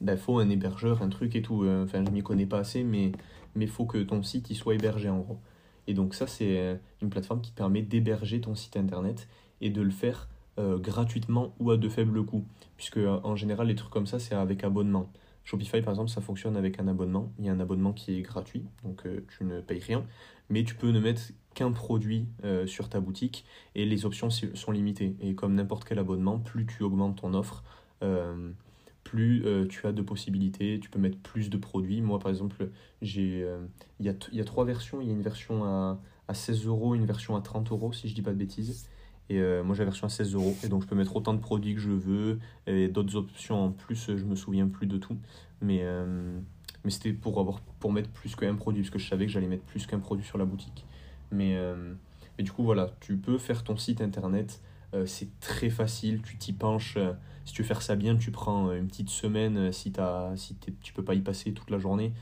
il ben, faut un hébergeur, un truc et tout. Euh, enfin, je m'y connais pas assez, mais il faut que ton site il soit hébergé en gros. Et donc ça, c'est euh, une plateforme qui permet d'héberger ton site internet et de le faire euh, gratuitement ou à de faibles coûts. Puisque en général, les trucs comme ça, c'est avec abonnement. Shopify, par exemple, ça fonctionne avec un abonnement. Il y a un abonnement qui est gratuit, donc tu ne payes rien. Mais tu peux ne mettre qu'un produit sur ta boutique et les options sont limitées. Et comme n'importe quel abonnement, plus tu augmentes ton offre, plus euh, tu as de possibilités, tu peux mettre plus de produits. Moi, par exemple, euh, il y, a, y, a, trois versions. Il y a une version à, à 16 euros, une version à 30 euros, si je dis pas de bêtises. Et euh, moi, j'ai la version à 16 euros. Et donc, je peux mettre autant de produits que je veux. Et d'autres options en plus, je me souviens plus de tout. Mais, mais c'était pour, pour mettre plus qu'un produit, parce que je savais que j'allais mettre plus qu'un produit sur la boutique. Mais, mais du coup, voilà, tu peux faire ton site internet c'est très facile, tu t'y penches. Euh, si tu veux faire ça bien, tu prends euh, une petite semaine. Si, as, si tu peux pas y passer toute la journée,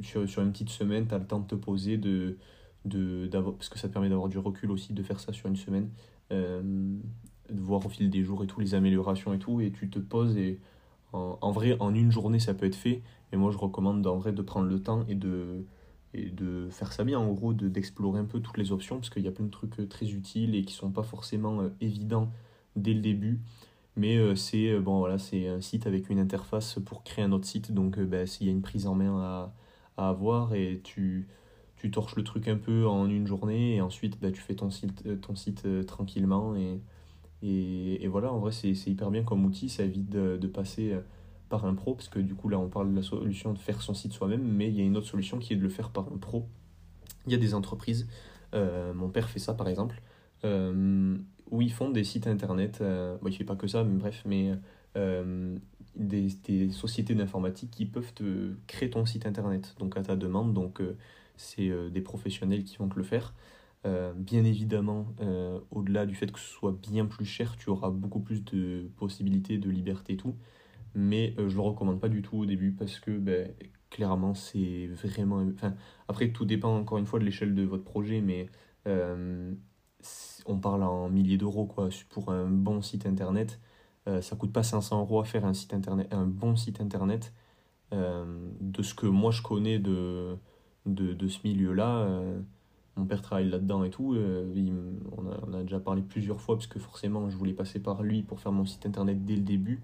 sur, sur une petite semaine, tu as le temps de te poser, de, de, parce que ça te permet d'avoir du recul aussi, de faire ça sur une semaine, de voir au fil des jours et tout, les améliorations et tout, et tu te poses et en, en vrai, en une journée, ça peut être fait. Et moi, je recommande en vrai de prendre le temps et de, de faire ça bien, en gros, d'explorer un peu toutes les options, parce qu'il y a plein de trucs euh, très utiles et qui sont pas forcément euh, évidents dès le début. Mais euh, c'est bon, voilà, un site avec une interface pour créer un autre site, donc ben, s'il y a une prise en main à, à avoir et tu, tu torches le truc un peu en une journée et ensuite ben, tu fais ton site, ton site tranquillement. Et, et, voilà, en vrai, c'est hyper bien comme outil, ça évite de passer par un pro, parce que du coup là on parle de la solution de faire son site soi-même, mais il y a une autre solution qui est de le faire par un pro. Il y a des entreprises, euh, mon père fait ça par exemple, euh, où ils font des sites internet, euh, il fait pas que ça, mais bref, mais des, des, sociétés d'informatique qui peuvent te créer ton site internet, donc à ta demande, donc c'est des professionnels qui vont te le faire. bien évidemment, au-delà du fait que ce soit bien plus cher, tu auras beaucoup plus de possibilités, de liberté et tout mais euh, je le recommande pas du tout au début parce que ben, clairement c'est vraiment enfin après tout dépend encore une fois de l'échelle de votre projet mais euh, on parle en milliers d'euros quoi pour un bon site internet. Euh, ça coûte pas 500 euros à faire un site internet un bon site internet. De ce que moi je connais de de, de ce milieu là mon père travaille là-dedans et tout on, a, on a déjà parlé plusieurs fois parce que forcément je voulais passer par lui pour faire mon site internet dès le début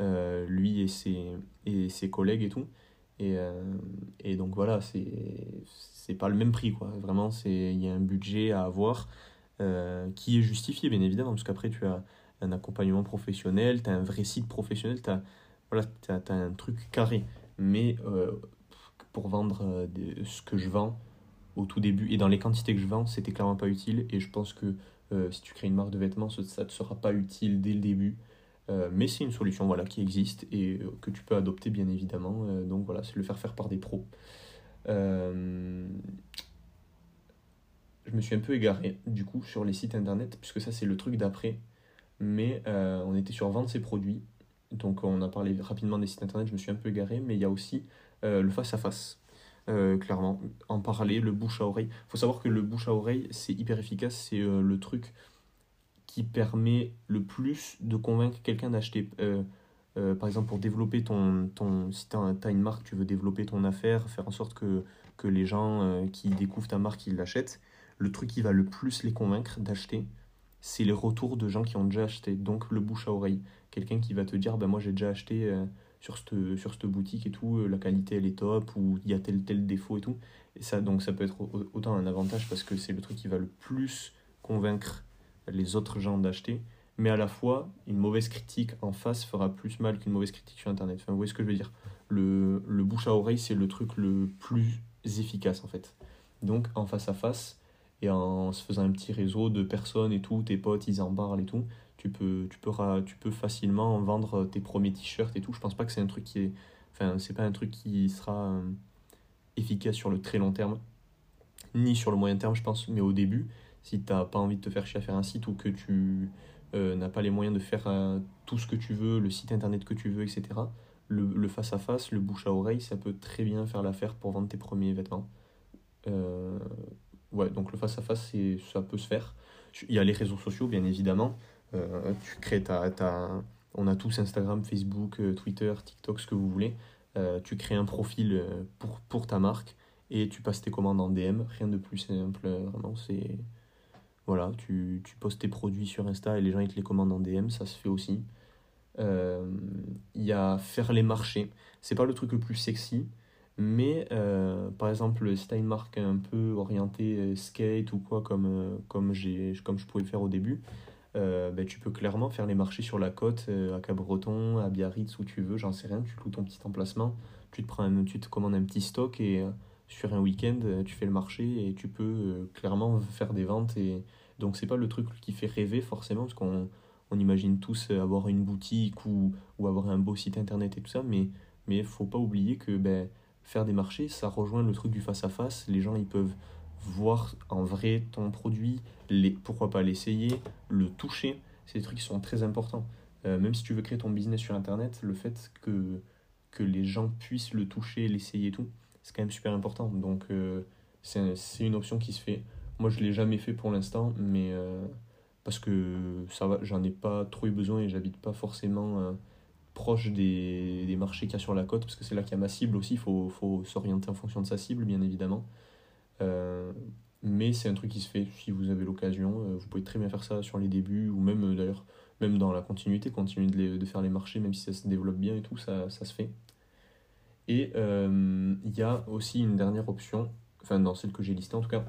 euh, lui et ses, et ses collègues et tout. Et, euh, et donc voilà, c'est pas le même prix, quoi. Vraiment, il y a un budget à avoir euh, qui est justifié, bien évidemment, parce qu'après, tu as un accompagnement professionnel, tu as un vrai site professionnel, tu as, voilà, as, un truc carré. Mais pour vendre ce que je vends au tout début et dans les quantités que je vends, c'était clairement pas utile. Et je pense que si tu crées une marque de vêtements, ça ne te sera pas utile dès le début. Mais c'est une solution voilà, qui existe et que tu peux adopter bien évidemment. donc voilà, c'est le faire faire par des pros. je me suis un peu égaré du coup sur les sites internet, puisque ça c'est le truc d'après. Mais on était sur vendre ses produits donc on a parlé rapidement des sites internet, je me suis un peu égaré, mais il y a aussi euh, le face-à-face. Euh, clairement, en parler, le bouche à oreille. Il faut savoir que le bouche à oreille, c'est hyper efficace, c'est euh, le truc qui permet le plus de convaincre quelqu'un d'acheter. par exemple, pour développer ton, ton si tu as, une marque, tu veux développer ton affaire, faire en sorte que, que les gens qui découvrent ta marque, ils l'achètent, le truc qui va le plus les convaincre d'acheter, c'est les retours de gens qui ont déjà acheté, donc le bouche à oreille quelqu'un qui va te dire ben moi j'ai déjà acheté euh, sur cette sur cette boutique et tout euh, la qualité elle est top ou il y a tel tel défaut et tout et ça donc ça peut être autant un avantage parce que c'est le truc qui va le plus convaincre les autres gens d'acheter mais à la fois une mauvaise critique en face fera plus mal qu'une mauvaise critique sur internet enfin vous voyez ce que je veux dire le, le bouche à oreille c'est le truc le plus efficace en fait donc en face à face et en se faisant un petit réseau de personnes et tout, tes potes ils en parlent et tout, tu peux, tu peux, tu peux facilement vendre tes premiers t-shirts et tout. Je pense pas que c'est un truc qui est. Enfin, c'est pas un truc qui sera euh, efficace sur le très long terme, ni sur le moyen terme, je pense, mais au début, si tu n'as pas envie de te faire chier à faire un site ou que tu euh, n'as pas les moyens de faire euh, tout ce que tu veux, le site internet que tu veux, etc., le face à face, le bouche à oreille, ça peut très bien faire l'affaire pour vendre tes premiers vêtements. ouais, donc le face à face, ça peut se faire. Il y a les réseaux sociaux, bien évidemment. Euh, tu crées On a tous Instagram, Facebook, euh, Twitter, TikTok, ce que vous voulez. Euh, tu crées un profil pour, pour ta marque et tu passes tes commandes en DM. Rien de plus simple, vraiment. C'est. Voilà, tu, tu postes tes produits sur Insta et les gens ils te les commandent en DM, ça se fait aussi. Il y a faire les marchés. C'est pas le truc le plus sexy, mais par exemple, si un peu orientée skate ou quoi, comme, comme, comme je pouvais le faire au début, euh, ben, tu peux clairement faire les marchés sur la côte, euh, à Cabreton, à Biarritz, où tu veux, j'en sais rien, tu loues ton petit emplacement, tu te, prends tu te commandes un petit stock et euh, sur un week-end, tu fais le marché et tu peux clairement faire des ventes. Et... Donc c'est pas le truc qui fait rêver forcément, parce qu'on on imagine tous avoir une boutique ou, ou avoir un beau site internet et tout ça, mais il faut pas oublier que ben, faire des marchés, ça rejoint le truc du face-à-face, les gens ils peuvent voir en vrai ton produit, les, pourquoi pas l'essayer, le toucher. C'est des trucs qui sont très importants. Euh, même si tu veux créer ton business sur Internet, le fait que, que les gens puissent le toucher, l'essayer et tout, c'est quand même super important. Donc euh, c'est une option qui se fait. Moi, je ne l'ai jamais fait pour l'instant, mais euh, parce que ça va, j'en ai pas trop eu besoin et j'habite pas forcément proche des, des marchés qu'il y a sur la côte, parce que c'est là qu'il y a ma cible aussi. Il faut, faut s'orienter en fonction de sa cible, bien évidemment. Euh, mais c'est un truc qui se fait si vous avez l'occasion. Euh, vous pouvez très bien faire ça sur les débuts ou même euh, d'ailleurs même dans la continuité, continuer de, de, faire les marchés, même si ça se développe bien et tout, ça, ça se fait. Et il y a aussi une dernière option, enfin dans celle que j'ai listée en tout cas,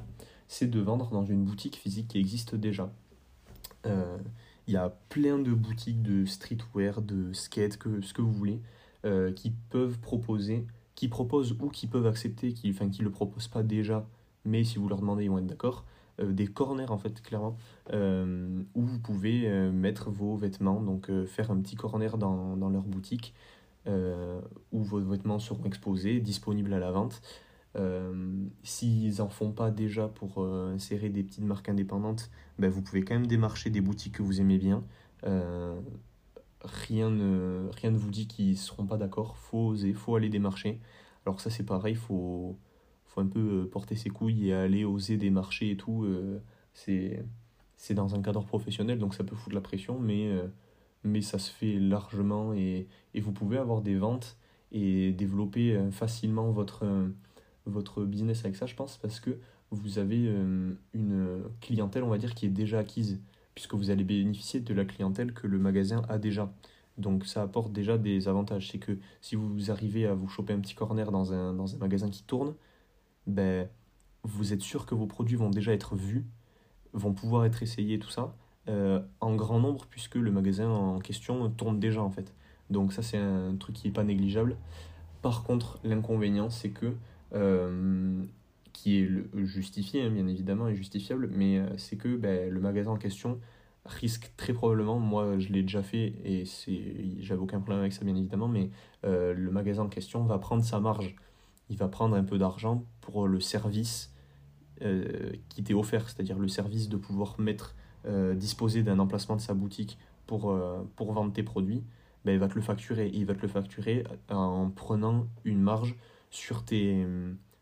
c'est de vendre dans une boutique physique qui existe déjà. Il y a plein de boutiques de streetwear, de skate, que, ce que vous voulez, qui peuvent proposer, qui proposent ou qui peuvent accepter, qui ne qui le proposent pas déjà mais si vous leur demandez, ils vont être d'accord. Euh, des corners en fait clairement euh, où vous pouvez euh, mettre vos vêtements donc faire un petit corner dans, dans leur boutique où vos vêtements seront exposés disponibles à la vente. S'ils n'en font pas déjà pour insérer des petites marques indépendantes ben, vous pouvez quand même démarcher des boutiques que vous aimez bien. Rien ne, rien ne vous dit qu'ils ne seront pas d'accord. Faut oser faut aller démarcher. Alors ça c'est pareil faut faut un peu euh, porter ses couilles et aller oser des marchés et tout. Euh, c'est dans un cadre professionnel, donc ça peut foutre la pression, mais, euh, mais ça se fait largement et, et vous pouvez avoir des ventes et développer facilement votre, votre business avec ça, je pense, parce que vous avez une clientèle, on va dire, qui est déjà acquise, puisque vous allez bénéficier de la clientèle que le magasin a déjà. Donc ça apporte déjà des avantages. C'est que si vous arrivez à vous choper un petit corner dans un, dans un magasin qui tourne, ben, vous êtes sûr que vos produits vont déjà être vus, vont pouvoir être essayés, tout ça, euh, en grand nombre, puisque le magasin en question tourne déjà en fait. Donc ça c'est un truc qui n'est pas négligeable. Par contre, l'inconvénient, c'est que, euh, qui est justifié, hein, bien évidemment, et justifiable, mais euh, c'est que ben, le magasin en question risque très probablement, moi je l'ai déjà fait et j'avais aucun problème avec ça bien évidemment, mais euh, le magasin en question va prendre sa marge. Il va prendre un peu d'argent pour le service qui t'est offert, c'est-à-dire le service de pouvoir mettre, disposer d'un emplacement de sa boutique pour, pour vendre tes produits ben, il va te le facturer. Il va te le facturer en prenant une marge sur, tes,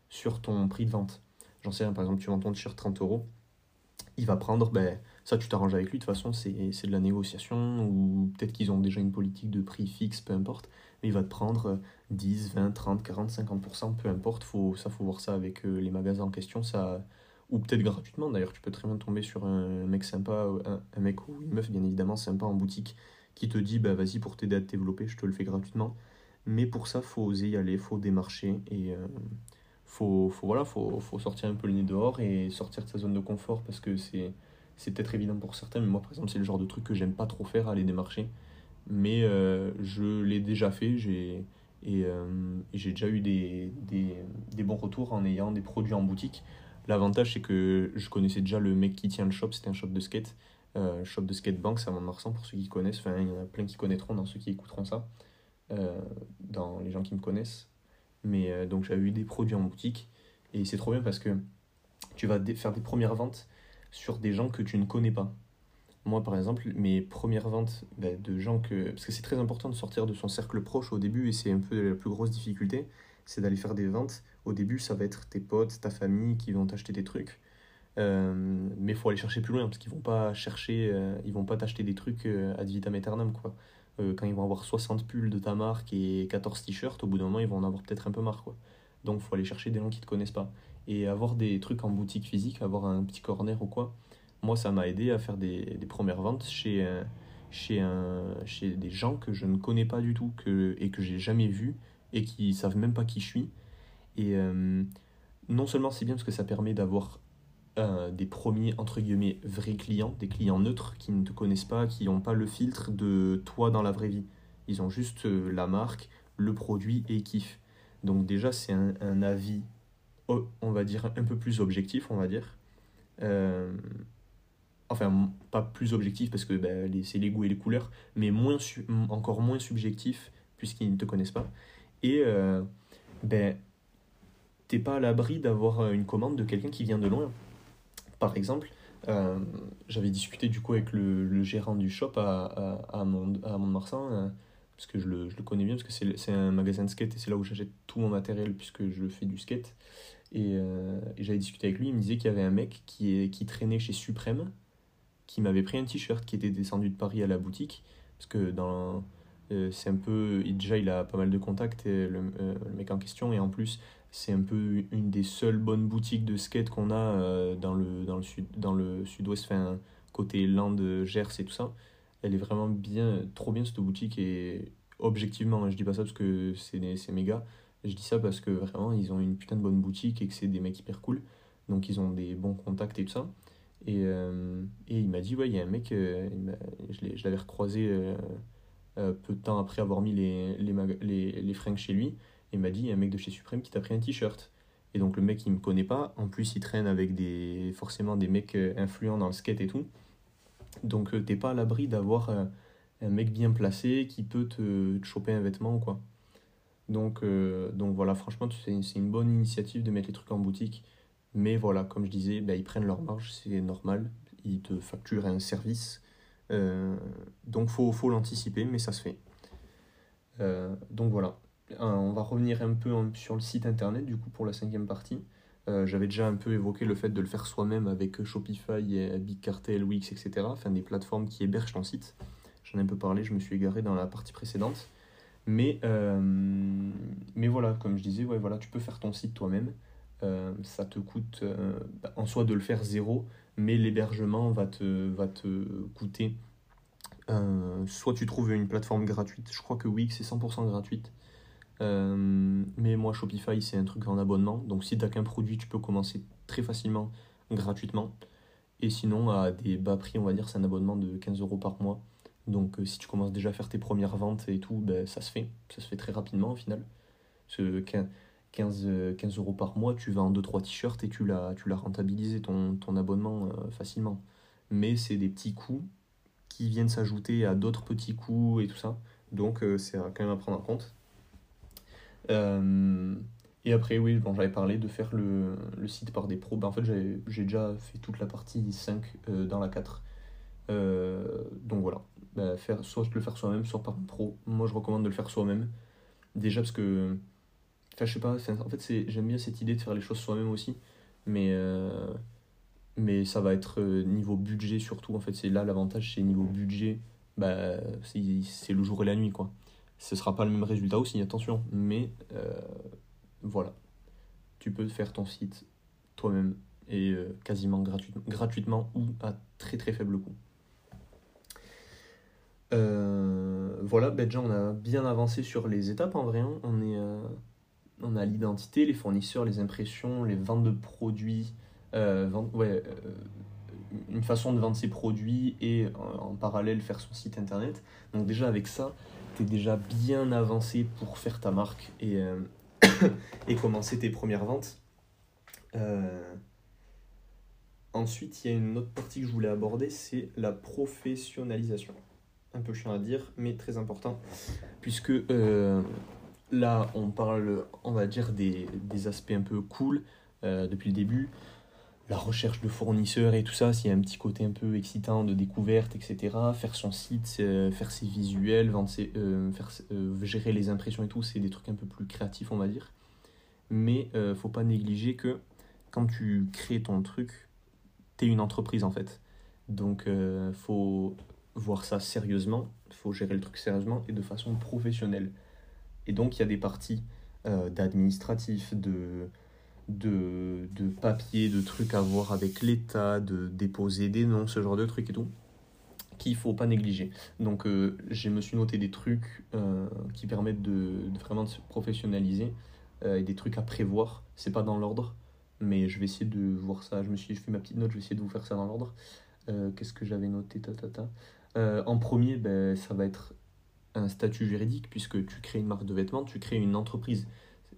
sur ton prix de vente. J'en sais rien, par exemple, tu vends ton t-shirt 30 euros, il va prendre, ben, ça tu t'arranges avec lui, de toute façon c'est de la négociation, ou peut-être qu'ils ont déjà une politique de prix fixe, peu importe, mais il va te prendre 10, 20, 30, 40, 50%, peu importe, faut, ça faut voir ça avec euh, les magasins en question, ça, ou peut-être gratuitement d'ailleurs, tu peux très bien tomber sur un mec sympa, un, un mec ou une meuf bien évidemment sympa en boutique qui te dit bah vas-y pour t'aider à te développer, je te le fais gratuitement. Mais pour ça, faut oser y aller, faut démarcher et euh, faut, faut, voilà, faut, faut sortir un peu le nez dehors et sortir de sa zone de confort parce que c'est c'est peut-être évident pour certains, mais moi par exemple c'est le genre de truc que j'aime pas trop faire, aller démarcher. Mais euh, je l'ai déjà fait, j'ai et, euh, j'ai déjà eu des, des, des, bons retours en ayant des produits en boutique. L'avantage c'est que je connaissais déjà le mec qui tient le shop, c'était un shop de skate. Euh, shop de skatebank, c'est à Mont-de-Marsan pour ceux qui connaissent. Enfin, il y en a plein qui connaîtront dans ceux qui écouteront ça, euh, dans les gens qui me connaissent. Mais euh, donc, j'avais eu des produits en boutique et c'est trop bien parce que tu vas faire des premières ventes sur des gens que tu ne connais pas. Moi, par exemple, mes premières ventes ben, de gens que. Parce que c'est très important de sortir de son cercle proche au début et c'est un peu la plus grosse difficulté c'est d'aller faire des ventes. Au début, ça va être tes potes, ta famille qui vont t'acheter des trucs. Euh, mais il faut aller chercher plus loin parce qu'ils vont pas chercher, euh, ils vont pas t'acheter des trucs euh, ad vitam aeternam quoi. quand ils vont avoir 60 pulls de ta marque et 14 t-shirts, au bout d'un moment ils vont en avoir peut-être un peu marre quoi. Donc faut aller chercher des gens qui te connaissent pas. Et avoir des trucs en boutique physique, avoir un petit corner ou quoi, moi ça m'a aidé à faire des, des premières ventes chez, chez, un, chez des gens que je ne connais pas du tout que, et que j'ai jamais vu et qui savent même pas qui je suis. Et non seulement c'est bien parce que ça permet d'avoir euh, des premiers, entre guillemets, vrais clients, des clients neutres qui ne te connaissent pas, qui n'ont pas le filtre de toi dans la vraie vie. Ils ont juste euh, la marque, le produit et kiffent. Donc déjà, c'est un, avis, on va dire, un peu plus objectif, on va dire. Euh, enfin, pas plus objectif parce que ben, c'est les goûts et les couleurs, mais encore moins subjectif puisqu'ils ne te connaissent pas. Et ben, t'es pas à l'abri d'avoir une commande de quelqu'un qui vient de loin. Par exemple, euh, j'avais discuté du coup avec le, gérant du shop à, à, à, Mont, Mont-de-Marsan, euh, parce que je le, connais bien, parce que c'est un magasin de skate et c'est là où j'achète tout mon matériel, puisque je fais du skate. Et, euh, j'avais discuté avec lui, il me disait qu'il y avait un mec qui, qui traînait chez Suprême, qui m'avait pris un t-shirt qui était descendu de Paris à la boutique, parce que dans c'est un peu déjà il a pas mal de contacts le, le, mec en question et en plus c'est un peu une des seules bonnes boutiques de skate qu'on a euh, dans le, dans le sud dans le sud-ouest enfin côté Land Gers et tout ça. Elle est vraiment bien trop bien cette boutique et objectivement je dis pas ça parce que c'est méga je dis ça parce que vraiment ils ont une putain de bonne boutique et que c'est des mecs hyper cool. Donc ils ont des bons contacts et tout ça. Et, euh, et il m'a dit ouais il y a un mec euh, je l'avais recroisé peu de temps après avoir mis les, les, fringues chez lui il m'a dit, il y a un mec de chez Supreme qui t'a pris un t-shirt. Et donc le mec, il me connaît pas. En plus, il traîne avec des forcément des mecs euh, influents dans le skate et tout. Donc euh, t'es pas à l'abri d'avoir euh, un mec bien placé qui peut te, choper un vêtement ou quoi. Donc, donc voilà, franchement, c'est une bonne initiative de mettre les trucs en boutique. Mais voilà, comme je disais, bah, ils prennent leur marge, c'est normal. Ils te facturent un service. Donc faut, faut l'anticiper, mais ça se fait. donc voilà. Euh, on va revenir un peu sur le site internet du coup pour la cinquième partie. Euh, j'avais déjà un peu évoqué le fait de le faire soi-même avec Shopify, et Cartel, Wix, etc. Enfin des plateformes qui hébergent ton site. J'en ai un peu parlé, je me suis égaré dans la partie précédente. Mais, euh, voilà, comme je disais, voilà, tu peux faire ton site toi-même. Ça te coûte en soi de le faire zéro, mais l'hébergement va te, va te coûter. soit tu trouves une plateforme gratuite, je crois que Wix est 100% gratuite, euh, mais moi, Shopify, c'est un truc en abonnement. Donc, si tu n'as qu'un produit, tu peux commencer très facilement, gratuitement. Et sinon, à des bas prix, on va dire, c'est un abonnement de 15 euros par mois. Donc, euh, si tu commences déjà à faire tes premières ventes et tout, ben, ça se fait. Ça se fait très rapidement au final. 15, 15 euros par mois, tu vends 2-3 t-shirts et tu l'as, rentabilisé ton, ton abonnement euh, facilement. Mais c'est des petits coûts qui viennent s'ajouter à d'autres petits coûts et tout ça. Donc euh, c'est quand même à prendre en compte. Euh, et après, oui, bon, j'avais parlé de faire le, le site par des pros. Ben, en fait, j'ai déjà fait toute la partie 5 dans la 4. donc voilà, ben, faire, soit le faire soi-même, soit par un pro. Moi, je recommande de le faire soi-même. Déjà parce que Enfin, je sais pas, en fait, j'aime bien cette idée de faire les choses soi-même aussi, mais, euh, mais ça va être euh, niveau budget surtout. En fait, c'est là l'avantage, c'est niveau budget, bah, c'est le jour et la nuit, quoi. Ce sera pas le même résultat aussi, attention, mais euh, voilà. Tu peux faire ton site toi-même et quasiment gratuitement, gratuitement ou à très très faible coût. voilà, ben déjà on a bien avancé sur les étapes en vrai. Hein. On est on a l'identité, les fournisseurs, les impressions, les ventes de produits, euh, euh, une façon de vendre ses produits et en, parallèle faire son site internet. Donc déjà avec ça, tu es déjà bien avancé pour faire ta marque et, euh, et commencer tes premières ventes. ensuite, il y a une autre partie que je voulais aborder, c'est la professionnalisation. Un peu chiant à dire, mais très important, puisque Là, on parle, on va dire, des, aspects un peu cool euh, depuis le début. La recherche de fournisseurs et tout ça, s'il y a un petit côté un peu excitant de découverte, etc. Faire son site, euh, faire ses visuels, vendre euh, faire, gérer les impressions et tout, c'est des trucs un peu plus créatifs, on va dire. Mais faut pas négliger que quand tu crées ton truc, tu es une entreprise en fait. Donc, faut voir ça sérieusement, faut gérer le truc sérieusement et de façon professionnelle. Et donc, il y a des parties euh, d'administratif, de, de, de de trucs à voir avec l'État, de déposer des noms, ce genre de trucs et tout, qu'il faut pas négliger. Donc, euh, je me suis noté des trucs euh, qui permettent de, vraiment de se professionnaliser et des trucs à prévoir. C'est pas dans l'ordre, mais je vais essayer de voir ça. Je me suis fait ma petite note, je vais essayer de vous faire ça dans l'ordre. Qu'est-ce que j'avais noté ta, ta, ta? En premier, ben, ça va être un statut juridique puisque tu crées une marque de vêtements, tu crées une entreprise.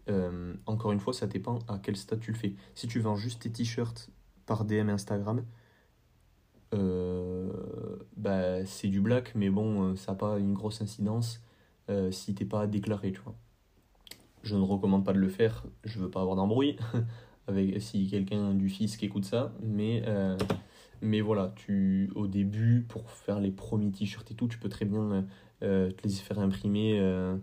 Euh, encore une fois, ça dépend à quel statut tu le fais. Si tu vends juste tes t-shirts par DM Instagram, euh, bah, c'est du black, mais bon, euh, ça n'a pas une grosse incidence si t'es pas déclaré, tu vois. Je ne recommande pas de le faire, je veux pas avoir d'embrouille avec si quelqu'un du fisc écoute ça, mais mais voilà, tu au début pour faire les premiers t-shirts et tout, tu peux très bien euh, te les faire imprimer euh,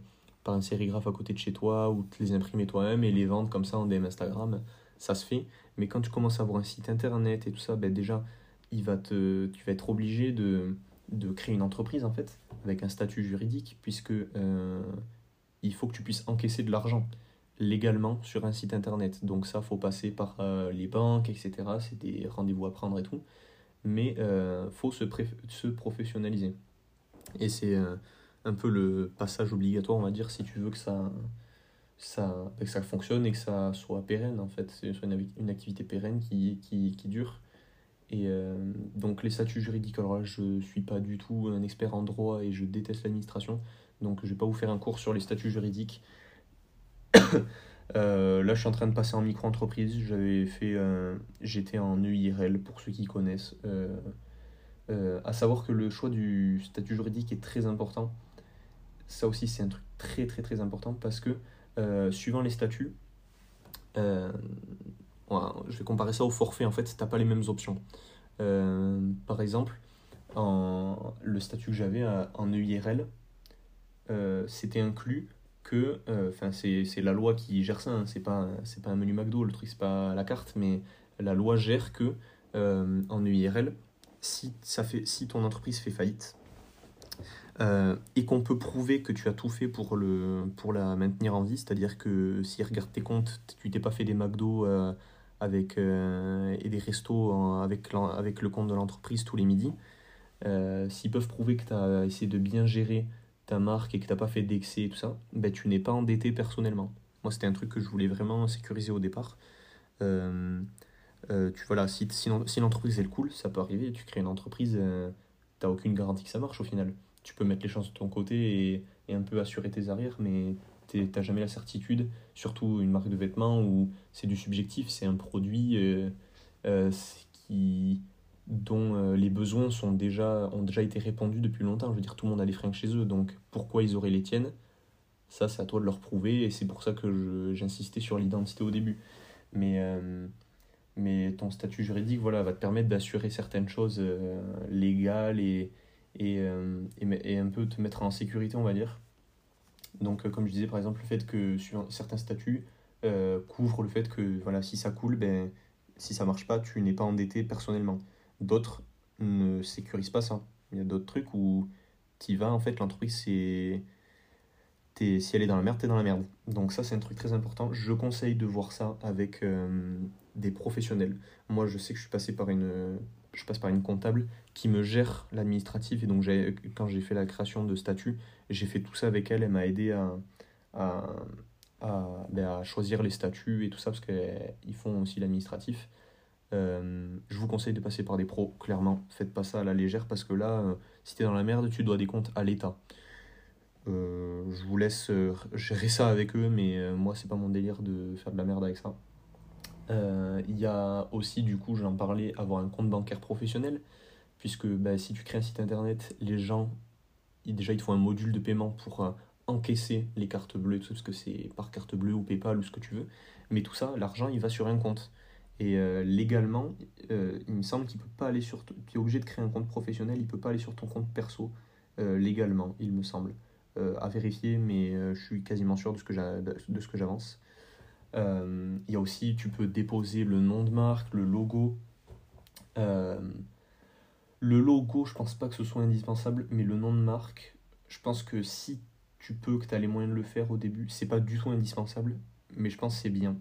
par un sérigraphe à côté de chez toi ou te les imprimer toi-même et les vendre comme ça en DM Instagram, ça se fait. Mais quand tu commences à avoir un site internet et tout ça, ben déjà, il va te, tu vas être obligé de, de créer une entreprise en fait, avec un statut juridique, puisque euh, il faut que tu puisses encaisser de l'argent légalement sur un site internet. Donc ça, faut passer par les banques, etc. C'est des rendez-vous à prendre et tout. Mais il faut se, se professionnaliser. Et c'est euh, un peu le passage obligatoire, on va dire, si tu veux que ça, ça, que ça fonctionne et que ça soit pérenne, en fait. C'est une, activité pérenne qui, qui, qui dure. Et euh, donc les statuts juridiques, alors là, je ne suis pas du tout un expert en droit et je déteste l'administration. Donc je ne vais pas vous faire un cours sur les statuts juridiques. Euh, là, je suis en train de passer en micro-entreprise. J'avais fait, j'étais en EIRL pour ceux qui connaissent. Euh, à savoir que le choix du statut juridique est très important. Ça aussi, c'est un truc très très très important parce que euh, suivant les statuts, euh, je vais comparer ça au forfait. En fait, tu n'as pas les mêmes options. par exemple, le statut que j'avais en EIRL, c'était inclus que, enfin, c'est la loi qui gère ça, hein. c'est pas, pas un menu McDo, le truc, c'est pas la carte, mais la loi gère que en EIRL, si, ça fait, si ton entreprise fait faillite euh, et qu'on peut prouver que tu as tout fait pour, le, pour la maintenir en vie, c'est-à-dire que s'ils regardent tes comptes, tu t'es pas fait des McDo euh, avec, euh, et des restos avec, avec le compte de l'entreprise tous les midis, s'ils peuvent prouver que tu as essayé de bien gérer ta marque et que tu n'as pas fait d'excès et tout ça, ben, tu n'es pas endetté personnellement. Moi, c'était un truc que je voulais vraiment sécuriser au départ. Euh, tu, voilà, si, si, l'entreprise est cool, ça peut arriver, tu crées une entreprise, euh, tu n'as aucune garantie que ça marche au final. Tu peux mettre les chances de ton côté et, et, un peu assurer tes arrières, mais t'as jamais la certitude, surtout une marque de vêtements où c'est du subjectif, c'est un produit euh, qui, dont les besoins sont déjà, ont déjà été répandus depuis longtemps. Je veux dire, tout le monde a des fringues chez eux, donc pourquoi ils auraient les tiennes? Ça, c'est à toi de leur prouver, et c'est pour ça que j'insistais sur l'identité au début. Mais, mais ton statut juridique voilà, va te permettre d'assurer certaines choses légales et, et, et, et un peu te mettre en sécurité, on va dire. Donc, euh, comme je disais, par exemple, le fait que certains statuts euh, couvrent le fait que voilà, si ça coule, ben, si ça marche pas, tu n'es pas endetté personnellement. D'autres ne sécurisent pas ça. Il y a d'autres trucs où tu vas, en fait, l'entreprise, c'est. Si elle est dans la merde, tu es dans la merde. Donc, ça, c'est un truc très important. Je conseille de voir ça avec euh, des professionnels. Moi, je sais que je suis passé par une. Je passe par une comptable qui me gère l'administratif. Et donc, quand j'ai fait la création de statut, j'ai fait tout ça avec elle. Elle m'a aidé à, à, à, ben, choisir les statuts et tout ça, parce qu'ils font aussi l'administratif. Euh, je vous conseille de passer par des pros, clairement. Faites pas ça à la légère, parce que là, euh, si tu es dans la merde, tu dois des comptes à l'État. Euh, je vous laisse gérer ça avec eux, mais moi, c'est pas mon délire de faire de la merde avec ça. Il y a aussi, du coup, j'en parlais, avoir un compte bancaire professionnel, puisque ben, si tu crées un site internet, les gens déjà, il te faut un module de paiement pour euh, encaisser les cartes bleues, tout parce que c'est par carte bleue ou PayPal ou ce que tu veux. Mais tout ça, l'argent, il va sur un compte. Et euh, légalement, euh, il me semble qu'il peut pas aller sur. Tu es obligé de créer un compte professionnel, il peut pas aller sur ton compte perso légalement, il me semble. À vérifier, mais je suis quasiment sûr de ce que j'avance. Il y a aussi, tu peux déposer le nom de marque, le logo. Le logo, je pense pas que ce soit indispensable, mais le nom de marque, je pense que si tu peux, que tu as les moyens de le faire au début, c'est pas du tout indispensable, mais je pense que c'est bien.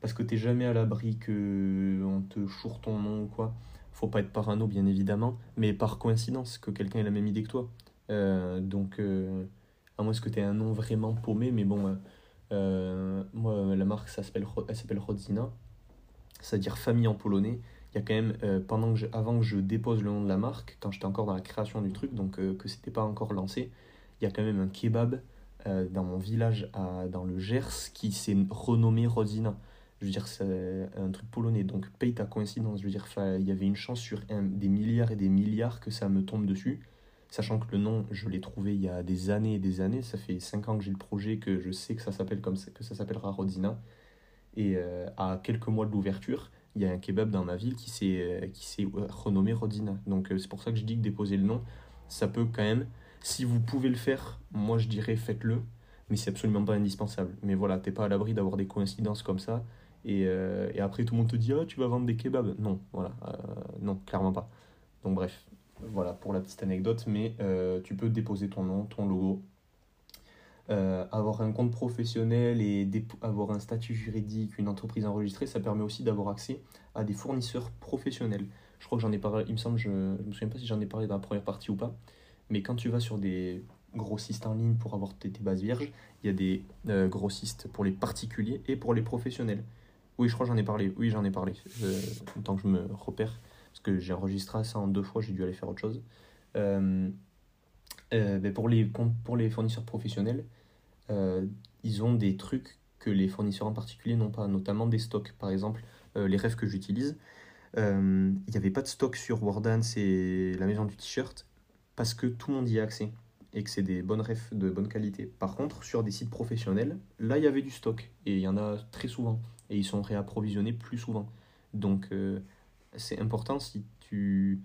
Parce que t'es jamais à l'abri que on te choure ton nom ou quoi. Faut pas être parano, bien évidemment, mais par coïncidence, que quelqu'un ait la même idée que toi. Euh, donc, euh, à moins que tu aies un nom vraiment paumé, mais bon, euh, moi, la marque, ça s'appelle, elle s'appelle Rodzina, c'est-à-dire famille en polonais il y a quand même, pendant que avant que je dépose le nom de la marque, quand j'étais encore dans la création du truc, donc que c'était pas encore lancé, il y a quand même un kebab dans mon village, à, dans le Gers, qui s'est renommé Rosina. Je veux dire, c'est un truc polonais, donc paye ta coïncidence. Je veux dire, il y avait une chance sur des milliards et des milliards que ça me tombe dessus. Sachant que le nom, je l'ai trouvé il y a des années et des années. Ça fait 5 ans que j'ai le projet, que je sais que ça s'appelle comme ça, que ça s'appellera Rodina. Et à quelques mois de l'ouverture, il y a un kebab dans ma ville qui s'est euh, euh, renommé Rodina. Donc euh, c'est pour ça que je dis que déposer le nom, ça peut quand même. Si vous pouvez le faire, moi je dirais faites-le, mais c'est absolument pas indispensable. Mais voilà, t'es pas à l'abri d'avoir des coïncidences comme ça. Et, et, après tout le monde te dit ah tu vas vendre des kebabs. Non, voilà, non, clairement pas. Donc bref, voilà pour la petite anecdote, mais tu peux déposer ton nom, ton logo, euh, avoir un compte professionnel et avoir un statut juridique, une entreprise enregistrée, ça permet aussi d'avoir accès à des fournisseurs professionnels. Je crois que j'en ai parlé, il me semble, je ne me souviens pas si j'en ai parlé dans la première partie ou pas, mais quand tu vas sur des grossistes en ligne pour avoir tes, bases vierges, il y a des euh, grossistes pour les particuliers et pour les professionnels. Oui, je crois que j'en ai parlé. Oui, j'en ai parlé. Euh, tant que je me repère, parce que j'ai enregistré ça en deux fois, j'ai dû aller faire autre chose. Euh, ben, pour, les, pour les fournisseurs professionnels, euh, ils ont des trucs que les fournisseurs en particulier n'ont pas, notamment des stocks. Par exemple, euh, les rêves que j'utilise, euh, il n'y avait pas de stock sur Wardance et la maison du t-shirt parce que tout le monde y a accès et que c'est des bonnes refs de bonne qualité. Par contre, sur des sites professionnels, là, il y avait du stock et il y en a très souvent et ils sont réapprovisionnés plus souvent. Donc, c'est important si tu.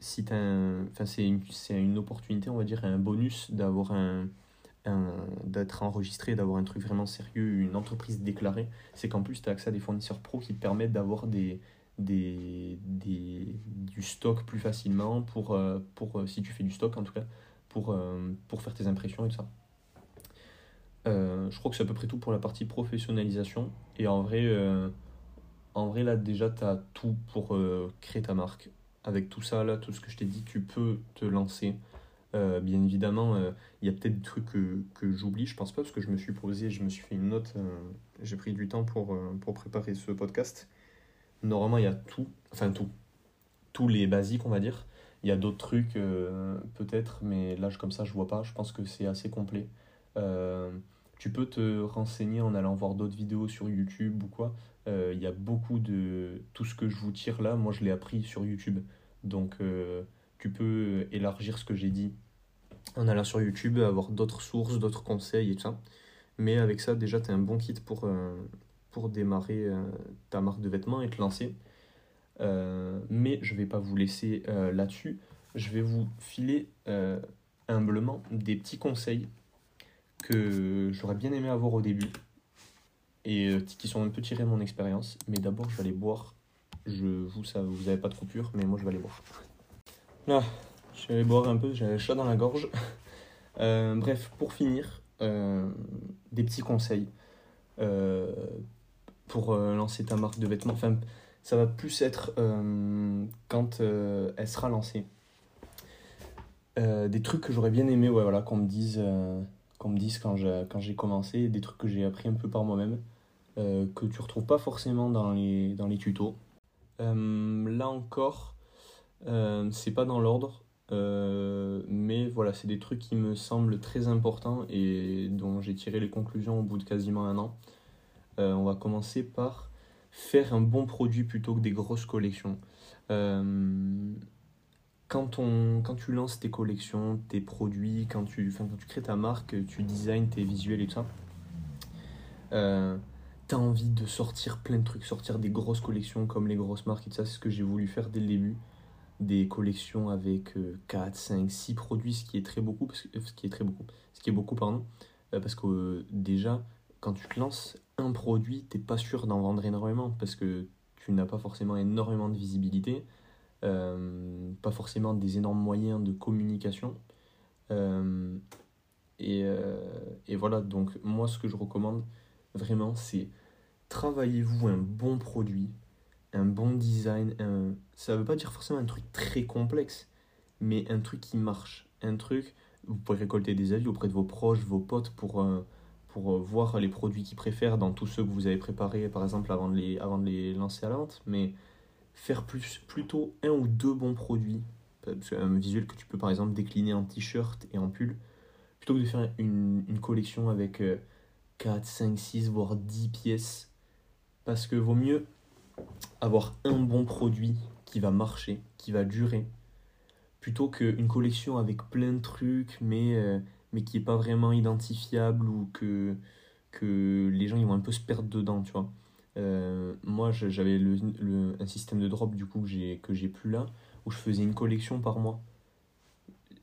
Si enfin, c'est une, une opportunité, on va dire, un bonus d'avoir un, d'être enregistré, d'avoir un truc vraiment sérieux, une entreprise déclarée, c'est qu'en plus tu as accès à des fournisseurs pro qui te permettent d'avoir des, des, des, du stock plus facilement pour, euh, pour euh, si tu fais du stock en tout cas, pour, euh, pour faire tes impressions et tout ça. je crois que c'est à peu près tout pour la partie professionnalisation. Et en vrai, en vrai là déjà tu as tout pour créer ta marque. Avec tout ça, là, tout ce que je t'ai dit, tu peux te lancer. Euh, bien évidemment, euh, il y a peut-être des trucs que, que j'oublie, je pense pas, parce que je me suis posé, je me suis fait une note, euh, j'ai pris du temps pour, pour préparer ce podcast. Normalement, il y a tout, enfin tout, tous les basiques, on va dire. Il y a d'autres trucs, peut-être, mais là, comme ça, je vois pas. Je pense que c'est assez complet. Tu peux te renseigner en allant voir d'autres vidéos sur YouTube ou quoi. Euh, Il y a beaucoup de... Tout ce que je vous tire là, moi je l'ai appris sur YouTube. Donc euh, tu peux élargir ce que j'ai dit en allant sur YouTube, avoir d'autres sources, d'autres conseils et tout ça. Mais avec ça, déjà, tu as un bon kit pour, euh, pour démarrer euh, ta marque de vêtements et te lancer. Euh, mais je vais pas vous laisser euh, là-dessus. Je vais vous filer euh, humblement des petits conseils que j'aurais bien aimé avoir au début et euh, qui sont un peu tirés de mon expérience. Mais d'abord, je vais aller boire. Je, vous, ça, vous avez pas de coupure, mais moi, je vais aller boire. Là, je vais aller boire un peu, j'ai chat dans la gorge. Euh, bref, pour finir, euh, des petits conseils pour lancer ta marque de vêtements. Enfin, ça va plus être quand elle sera lancée. Des trucs que j'aurais bien aimé ouais, voilà, qu'on me dise, qu'on me dise quand j'ai, commencé, des trucs que j'ai appris un peu par moi-même, euh, que tu retrouves pas forcément dans les, dans les tutos. Euh, là encore, euh, c'est pas dans l'ordre, mais voilà, c'est des trucs qui me semblent très importants et dont j'ai tiré les conclusions au bout de quasiment un an. On va commencer par faire un bon produit plutôt que des grosses collections. Quand, on, quand tu lances tes collections, tes produits, quand tu, quand tu crées ta marque, tu designs tes visuels et tout ça, euh, t'as envie de sortir plein de trucs, sortir des grosses collections comme les grosses marques et tout ça. C'est ce que j'ai voulu faire dès le début. Des collections avec euh, 4, 5, 6 produits, ce qui est très beaucoup, parce que, euh, ce qui est très beaucoup, ce qui est beaucoup, pardon, euh, parce que déjà, quand tu te lances un produit, t'es pas sûr d'en vendre énormément, parce que tu n'as pas forcément énormément de visibilité, euh, pas forcément des énormes moyens de communication. Euh, et, euh, et voilà, donc moi ce que je recommande vraiment, c'est travaillez-vous un bon produit, un bon design. Ça veut pas dire forcément un truc très complexe, mais un truc qui marche. Un truc, vous pouvez récolter des avis auprès de vos proches, vos potes pour, pour voir les produits qu'ils préfèrent dans tous ceux que vous avez préparés, par exemple, avant de les, avant de les lancer à la vente. Mais faire plus, plutôt un ou deux bons produits, que un visuel que tu peux par exemple décliner en t-shirt et en pull, plutôt que de faire une, une collection avec euh, 4, 5, 6, voire 10 pièces. Parce que vaut mieux avoir un bon produit qui va marcher, qui va durer, plutôt qu'une collection avec plein de trucs, mais, euh, mais qui n'est pas vraiment identifiable ou que, que les gens ils vont un peu se perdre dedans, tu vois. Euh, moi, j'avais le, un système de drop du coup que j'ai plus là, où je faisais une collection par mois.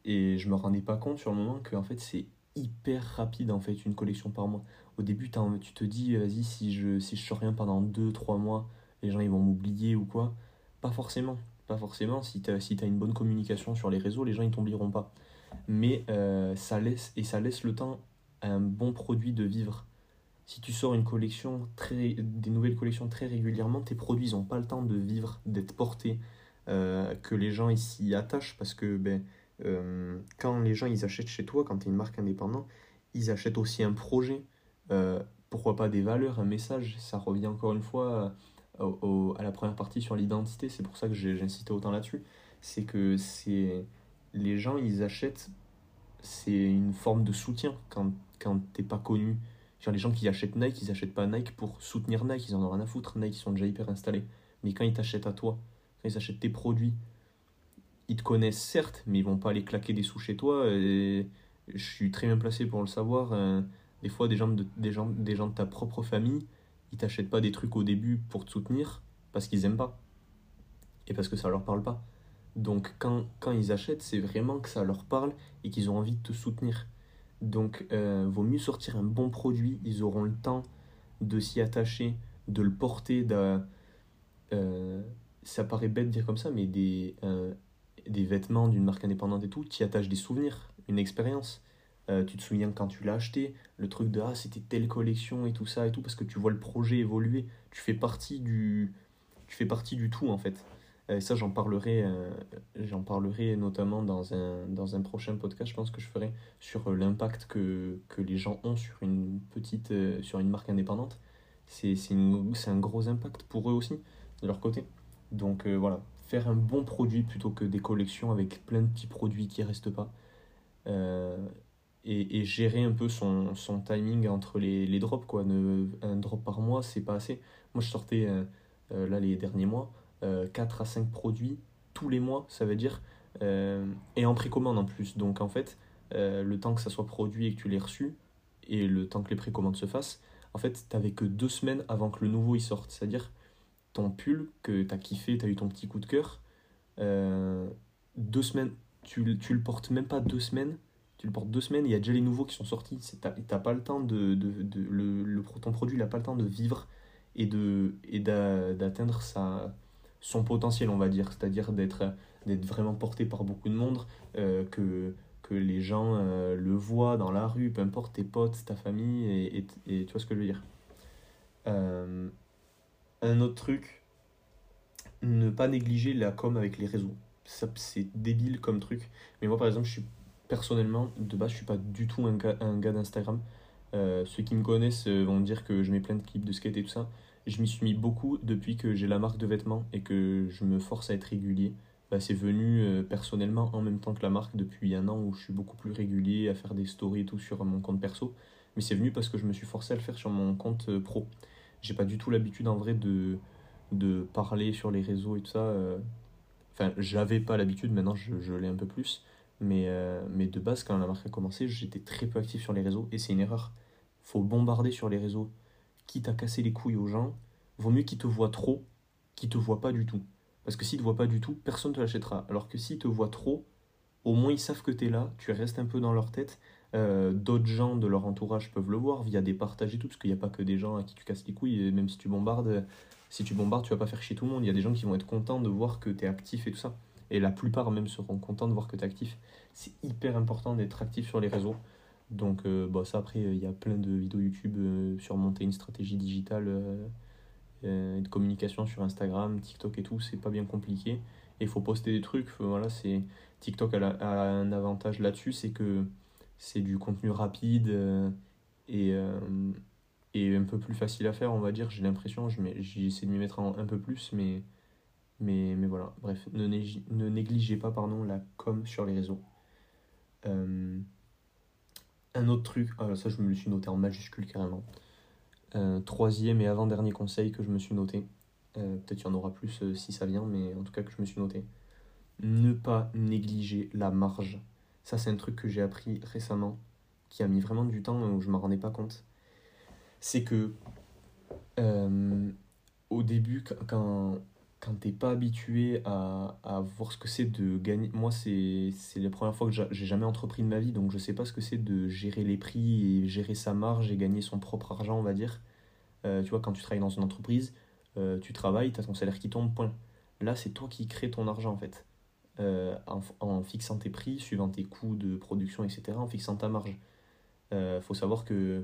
Et je me rendais pas compte sur le moment que en fait c'est hyper rapide en fait une collection par mois. Au début, tu te dis, vas-y, si je, si je sors rien pendant deux trois mois, les gens ils vont m'oublier ou quoi. Pas forcément. Pas forcément. Si t'as, si t'as une bonne communication sur les réseaux, les gens ils t'oublieront pas. Mais euh, ça laisse, et ça laisse le temps à un bon produit de vivre. Si tu sors une collection très, des nouvelles collections très régulièrement, tes produits ils ont pas le temps de vivre, d'être portés, euh, que les gens s'y attachent parce que ben, euh, quand les gens ils achètent chez toi, quand tu es une marque indépendante, ils achètent aussi un projet, euh, pourquoi pas des valeurs, un message. Ça revient encore une fois au- à la première partie sur l'identité, c'est pour ça que insisté autant là-dessus. C'est que les gens ils achètent, c'est une forme de soutien quand, quand t'es pas connu. Genre les gens qui achètent Nike, ils achètent pas Nike pour soutenir Nike, ils en ont rien à foutre, Nike ils sont déjà hyper installés. Mais quand ils t'achètent à toi, quand ils achètent tes produits, ils te connaissent certes, mais ils vont pas aller claquer des sous chez toi. Et je suis très bien placé pour le savoir. euh, des fois, des gens, de, des, gens, des gens de ta propre famille, ils t'achètent pas des trucs au début pour te soutenir parce qu'ils aiment pas et parce que ça leur parle pas. Donc, quand, quand ils achètent, c'est vraiment que ça leur parle et qu'ils ont envie de te soutenir. Donc, euh, vaut mieux sortir un bon produit. Ils auront le temps de s'y attacher, de le porter. euh, ça paraît bête de dire comme ça, mais des, euh, des vêtements d'une marque indépendante et tout, tu attaches des souvenirs, une expérience. Tu te souviens quand tu l'as acheté, le truc de ah, c'était telle collection et tout ça et tout, parce que tu vois le projet évoluer. Tu fais partie du, tu fais partie du tout en fait. Euh, Et ça, j'en parlerai, euh, j'en parlerai notamment dans un, dans un prochain podcast, je pense que je ferai sur euh, l'impact que, que les gens ont sur une petite, euh, sur une marque indépendante. C'est un gros impact pour eux aussi, de leur côté. Donc euh, voilà, faire un bon produit plutôt que des collections avec plein de petits produits qui restent pas. Euh, et, gérer un peu son, son timing entre les, les drops. Quoi. Ne, un drop par mois, c'est pas assez. Moi, je sortais là les derniers mois 4 à 5 produits tous les mois, ça veut dire, et en précommande en plus. Donc en fait, le temps que ça soit produit et que tu l'aies reçu, et le temps que les précommandes se fassent, en fait, t'avais que deux semaines avant que le nouveau il sorte. C'est-à-dire, ton pull que t'as kiffé, t'as eu ton petit coup de cœur, euh, deux semaines, tu, tu le portes même pas deux semaines, tu le portes deux semaines, il y a déjà les nouveaux qui sont sortis. T'as pas le temps de. de, le, ton produit n'a pas le temps de vivre et d'atteindre et sa son potentiel, on va dire. C'est-à-dire d'être vraiment porté par beaucoup de monde, euh, que que les gens euh, le voient dans la rue, peu importe tes potes, ta famille, et, et, tu vois ce que je veux dire. Euh, un autre truc, ne pas négliger la com avec les réseaux. C'est débile comme truc. Mais moi, par exemple, je suis personnellement, de base, je suis pas du tout un gars, un gars d'Instagram. Euh, ceux qui me connaissent vont dire que je mets plein de clips de skate et tout ça. Je m'y suis mis beaucoup depuis que j'ai la marque de vêtements et que je me force à être régulier. Bah, c'est venu euh, personnellement en même temps que la marque depuis un an où je suis beaucoup plus régulier à faire des stories et tout sur mon compte perso. Mais c'est venu parce que je me suis forcé à le faire sur mon compte euh, pro. J'ai pas du tout l'habitude en vrai de, de parler sur les réseaux et tout ça. Euh. Enfin, j'avais pas l'habitude, maintenant je, je l'ai un peu plus. Mais, mais de base, quand la marque a commencé, j'étais très peu actif sur les réseaux et c'est une erreur. Faut bombarder sur les réseaux. Quitte à casser les couilles aux gens, vaut mieux qu'ils te voient trop qu'ils te voient pas du tout. Parce que s'ils te voient pas du tout, personne ne te l'achètera. Alors que s'ils te voient trop, au moins ils savent que tu es là, tu restes un peu dans leur tête. Euh, d'autres gens de leur entourage peuvent le voir via des partages et tout, parce qu'il n'y a pas que des gens à qui tu casses les couilles, même si tu bombardes, si tu bombardes, tu vas pas faire chier tout le monde. Il y a des gens qui vont être contents de voir que tu es actif et tout ça. Et la plupart même seront contents de voir que tu es actif. C'est hyper important d'être actif sur les réseaux. Donc euh, bah, ça après, il y a plein de vidéos YouTube euh, sur monter une stratégie digitale euh, et de communication sur Instagram, TikTok et tout, c'est pas bien compliqué. Et il faut poster des trucs. Voilà, c'est TikTok a, un avantage là-dessus, c'est que c'est du contenu rapide euh, et, euh, et un peu plus facile à faire, on va dire. J'ai l'impression, j'essaie de m'y mettre un, peu plus, mais, mais, mais voilà. Bref, ne, négligez pas pardon, la com sur les réseaux. un autre truc, ah, ça je me le suis noté en majuscule carrément troisième et avant-dernier conseil que je me suis noté. Euh, peut-être qu'il y en aura plus euh, si ça vient, mais en tout cas que je me suis noté. Ne pas négliger la marge. Ça, c'est un truc que j'ai appris récemment, qui a mis vraiment du temps où je ne m'en rendais pas compte. C'est que euh, au début, quand, quand t'es pas habitué à, à voir ce que c'est de gagner. Moi, c'est la première fois que j'ai jamais entrepris de ma vie, donc je sais pas ce que c'est de gérer les prix et gérer sa marge et gagner son propre argent, on va dire. Euh, tu vois, quand tu travailles dans une entreprise, euh, tu travailles, tu as ton salaire qui tombe, point. Là, c'est toi qui crée ton argent, en fait. Euh, en, fixant tes prix, suivant tes coûts de production, etc., en fixant ta marge. Faut savoir que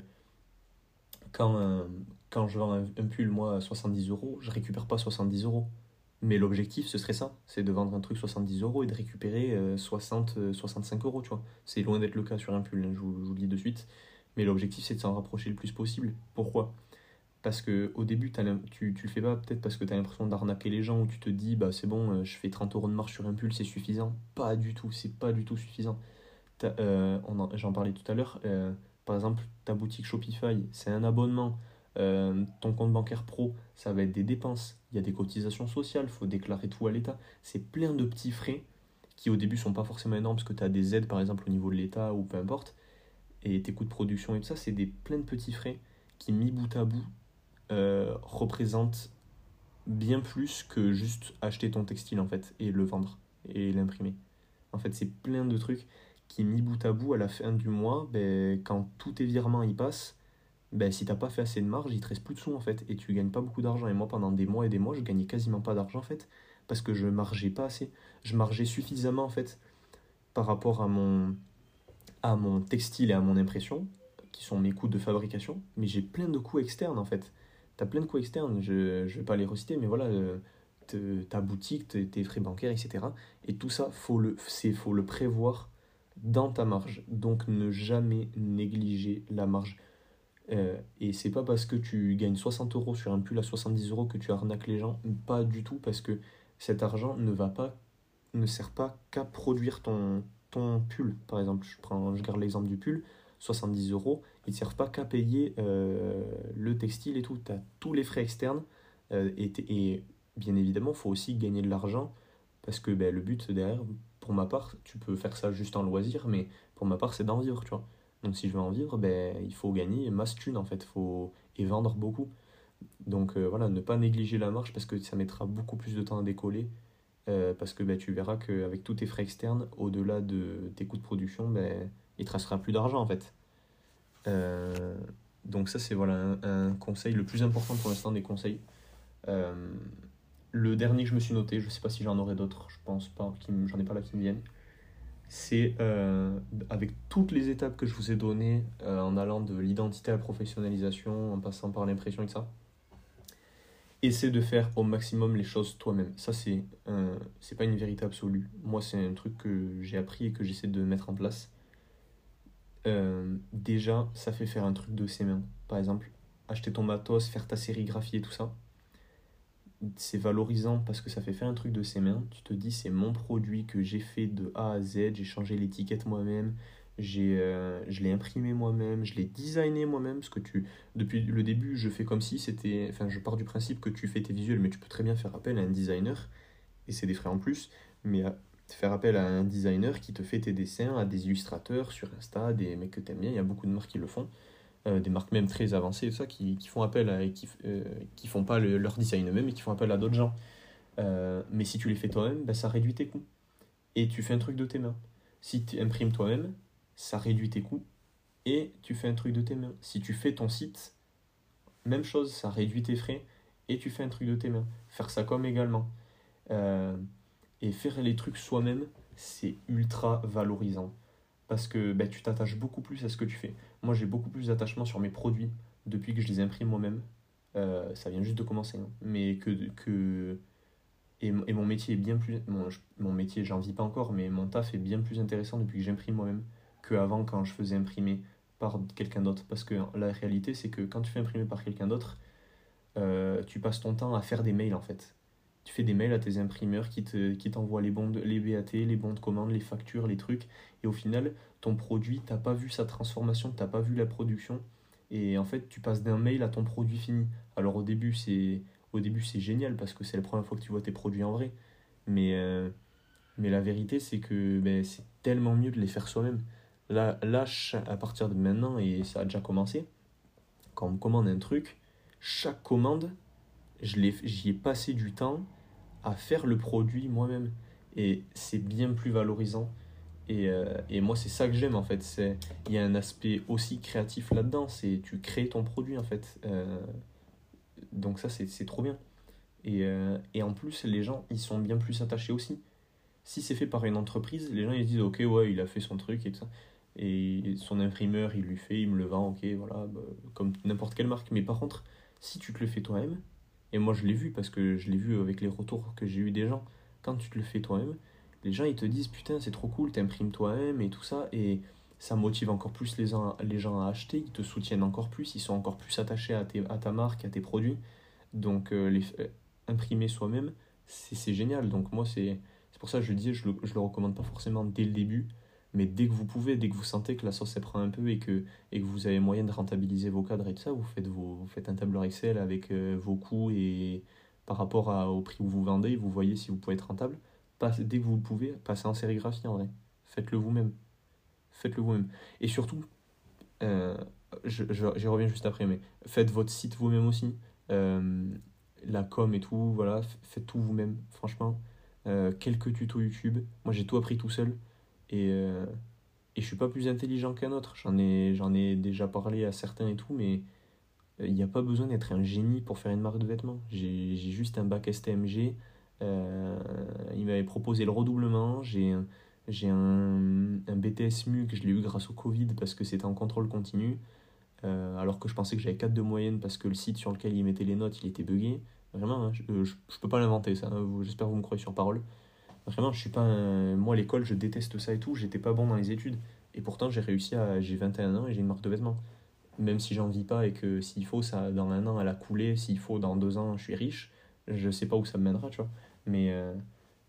quand, quand je vends un, un pull, moi, à 70 euros, je récupère pas 70 euros mais l'objectif, ce serait ça, c'est de vendre un truc 70 euros et de récupérer 60, 65 euros, tu vois. C'est loin d'être le cas sur un pull, hein, je, vous, le dis de suite. Mais l'objectif, c'est de s'en rapprocher le plus possible. Pourquoi? Parce que au début, tu, tu le fais pas peut-être parce que tu as l'impression d'arnaquer les gens, ou tu te dis, bah c'est bon, euh, je fais 30 euros de marge sur un pull, c'est suffisant. Pas du tout, c'est pas du tout suffisant. Euh, J'en parlais tout à l'heure, euh, par exemple, ta boutique Shopify, c'est un abonnement. Euh, ton compte bancaire pro, ça va être des dépenses. Il y a des cotisations sociales, il faut déclarer tout à l'État. C'est plein de petits frais qui au début sont pas forcément énormes parce que tu as des aides par exemple au niveau de l'État ou peu importe. Et tes coûts de production et tout ça, c'est des plein de petits frais qui mis bout à bout euh, représentent bien plus que juste acheter ton textile en fait et le vendre et l'imprimer. En fait, c'est plein de trucs qui mis bout à bout à la fin du mois, ben, quand tous tes virements y passent, ben, si t'as pas fait assez de marge, il te reste plus de sous en fait, et tu gagnes pas beaucoup d'argent. Et moi, pendant des mois et des mois, je gagnais quasiment pas d'argent en fait, parce que je margeais pas assez. Je margeais suffisamment en fait par rapport à mon, à mon textile et à mon impression, qui sont mes coûts de fabrication, mais j'ai plein de coûts externes en fait. T'as plein de coûts externes, je, je vais pas les reciter, mais voilà, euh, ta boutique, tes frais bancaires, etc. Et tout ça, faut le, faut le prévoir dans ta marge. Donc ne jamais négliger la marge. Euh, et c'est pas parce que tu gagnes 60 euros sur un pull à 70 euros que tu arnaques les gens, pas du tout, parce que cet argent ne va pas, ne sert pas qu'à produire ton, ton pull, par exemple, je, prends, je garde l'exemple du pull, 70 euros, ils ne servent pas qu'à payer euh, le textile et tout. Tu as tous les frais externes. Euh, et, et, bien évidemment, il faut aussi gagner de l'argent parce que ben, le but derrière, pour ma part, tu peux faire ça juste en loisir, mais pour ma part, c'est d'en vivre, tu vois. Donc si je veux en vivre, ben, il faut gagner masse thune en fait, faut... et vendre beaucoup. Donc euh, voilà, ne pas négliger la marche parce que ça mettra beaucoup plus de temps à décoller. parce que ben, tu verras qu'avec tous tes frais externes, au-delà de tes coûts de production, ben, il te restera plus d'argent en fait. Euh, donc ça c'est voilà un, conseil, le plus important pour l'instant des conseils. Euh, le dernier que je me suis noté, je ne sais pas si j'en aurai d'autres, je pense pas, j'en ai pas là qui me viennent. C'est euh, avec toutes les étapes que je vous ai données, en allant de l'identité à la professionnalisation, en passant par l'impression et ça, essaie de faire au maximum les choses toi-même. Ça, c'est c'est pas une vérité absolue. Moi, c'est un truc que j'ai appris et que j'essaie de mettre en place. Euh, déjà, ça fait faire un truc de ses mains. Par exemple, acheter ton matos, faire ta sérigraphie et tout ça. C'est valorisant parce que ça fait faire un truc de ses mains. Tu te dis, c'est mon produit que j'ai fait de A à Z, j'ai changé l'étiquette moi-même, j'ai euh, je l'ai imprimé moi-même, je l'ai designé moi-même. Parce que tu, depuis le début, je fais comme si c'était. Enfin, je pars du principe que tu fais tes visuels, mais tu peux très bien faire appel à un designer, et c'est des frais en plus. Mais faire appel à un designer qui te fait tes dessins, à des illustrateurs sur Insta, des mecs que t'aimes bien, il y a beaucoup de marques qui le font, euh, des marques même très avancées, ça, qui, font appel à, qui, euh, qui font pas leur design eux-mêmes et qui font appel à d'autres gens. Euh, mais si tu les fais toi-même, ben, ça réduit tes coûts. Et tu fais un truc de tes mains. Si tu imprimes toi-même, ça réduit tes coûts et tu fais un truc de tes mains. Si tu fais ton site, même chose, ça réduit tes frais et tu fais un truc de tes mains. Faire ça comme également. Et faire les trucs soi-même, c'est ultra valorisant. Parce que bah, tu t'attaches beaucoup plus à ce que tu fais. Moi, j'ai beaucoup plus d'attachement sur mes produits depuis que je les imprime moi-même. Euh, ça vient juste de commencer. Hein. Mais que. que et, mon métier est bien plus. Mon, mon métier, j'en vis pas encore, mais mon taf est bien plus intéressant depuis que j'imprime moi-même qu'avant quand je faisais imprimer par quelqu'un d'autre. Parce que la réalité, c'est que quand tu fais imprimer par quelqu'un d'autre, euh, tu passes ton temps à faire des mails en fait tu fais des mails à tes imprimeurs qui, te, qui t'envoient les bons les BAT, les bons de commande, les factures, les trucs. Et au final, ton produit, t'as pas vu sa transformation, t'as pas vu la production. Et en fait, tu passes d'un mail à ton produit fini. Alors au début, c'est au début c'est génial parce que c'est la première fois que tu vois tes produits en vrai. Mais, euh, mais la vérité, c'est que ben, c'est tellement mieux de les faire soi-même. Là, là, à partir de maintenant, et ça a déjà commencé, quand on me commande un truc, chaque commande, j'y ai passé du temps à faire le produit moi-même. Et c'est bien plus valorisant. Et, euh, et moi, c'est ça que j'aime en fait. Il y a un aspect aussi créatif là-dedans. C'est tu crées ton produit en fait. Euh, donc ça, c'est trop bien. Et, euh, et, en plus, les gens, ils sont bien plus attachés aussi. Si c'est fait par une entreprise, les gens, ils disent, ok, ouais, il a fait son truc et tout ça. Et son imprimeur, il lui fait, il me le vend, ok, voilà, bah, comme n'importe quelle marque. Mais par contre, si tu te le fais toi-même, et moi, je l'ai vu parce que je l'ai vu avec les retours que j'ai eu des gens. Quand tu te le fais toi-même, les gens ils te disent putain, c'est trop cool, t'imprimes toi-même et tout ça. Et ça motive encore plus les, gens à acheter, ils te soutiennent encore plus, ils sont encore plus attachés à, tes, à ta marque, à tes produits. Donc, euh, les, euh, imprimer soi-même, c'est génial. Donc, moi, c'est pour ça que je dis, je le, je le recommande pas forcément dès le début mais dès que vous pouvez, dès que vous sentez que la sauce elle prend un peu et que, et que vous avez moyen de rentabiliser vos cadres et tout ça, vous faites, vos, vous faites un tableur Excel avec euh, vos coûts et par rapport à, au prix où vous vendez, vous voyez si vous pouvez être rentable. dès que vous pouvez, passez en sérigraphie en vrai. Faites-le vous-même. Faites-le vous-même. Et surtout, euh, j'y reviens juste après, mais faites votre site vous-même aussi. Euh, la com et tout, voilà, faites tout vous-même, franchement. quelques tutos YouTube. Moi, j'ai tout appris tout seul. Et, euh, et je suis pas plus intelligent qu'un autre. J'en ai, j'en ai déjà parlé à certains et tout, mais il n'y a pas besoin d'être un génie pour faire une marque de vêtements. J'ai juste un bac STMG. Euh, il m'avait proposé le redoublement. J'ai un, un, un BTS MU que je l'ai eu grâce au Covid parce que c'était en contrôle continu. Euh, alors que je pensais que j'avais 4 de moyenne parce que le site sur lequel il mettait les notes, il était buggé. Vraiment, hein, je, je, peux pas l'inventer ça. Hein. J'espère que vous me croyez sur parole. Vraiment, je suis pas Moi, l'école, je déteste ça et tout. J'étais pas bon dans les études. Et pourtant, j'ai réussi à. J'ai 21 ans et j'ai une marque de vêtements. Même si j'en vis pas et que s'il faut, ça, dans un an, elle a coulé. S'il faut, dans deux ans, je suis riche. Je sais pas où ça me mènera, tu vois. Mais, euh,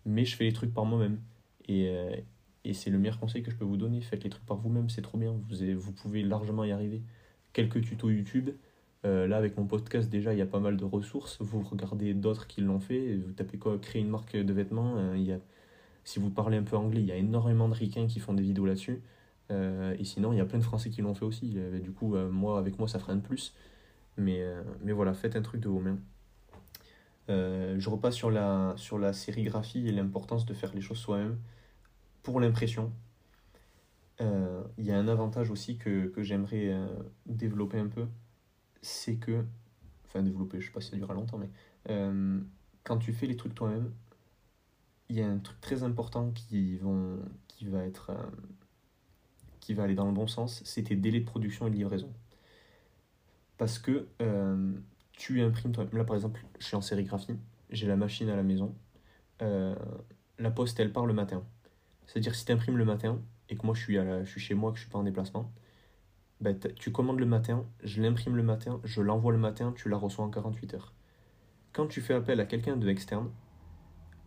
mais je fais les trucs par moi-même. Et, euh, Et c'est le meilleur conseil que je peux vous donner. Faites les trucs par vous-même, c'est trop bien. Vous, vous pouvez largement y arriver. Quelques tutos YouTube. Euh, là, avec mon podcast, déjà, il y a pas mal de ressources. Vous regardez d'autres qui l'ont fait. Vous tapez quoi Créer une marque de vêtements. euh, si vous parlez un peu anglais, il y a énormément de ricains qui font des vidéos là-dessus. Euh, et sinon, il y a plein de Français qui l'ont fait aussi. Du coup, moi, avec moi, ça ferait un de plus. Mais, voilà, faites un truc de vos mains. Je repasse sur la, sur la sérigraphie et l'importance de faire les choses soi-même pour l'impression. Il y a un avantage aussi que, j'aimerais développer un peu, c'est que, enfin développer, je sais pas si ça durera longtemps, mais euh, quand tu fais les trucs toi-même, il y a un truc très important qui, vont, qui, va être, euh, qui va aller dans le bon sens, c'est tes délais de production et de livraison. Parce que euh, tu imprimes toi-même. Là, par exemple, je suis en sérigraphie, j'ai la machine à la maison. La poste, elle part le matin. C'est-à-dire, si tu imprimes le matin et que moi je suis, à je suis chez moi, que je suis pas en déplacement, t'as- tu commandes le matin, je l'imprime le matin, je l'envoie le matin, tu la reçois en 48 heures. Quand tu fais appel à quelqu'un de externe,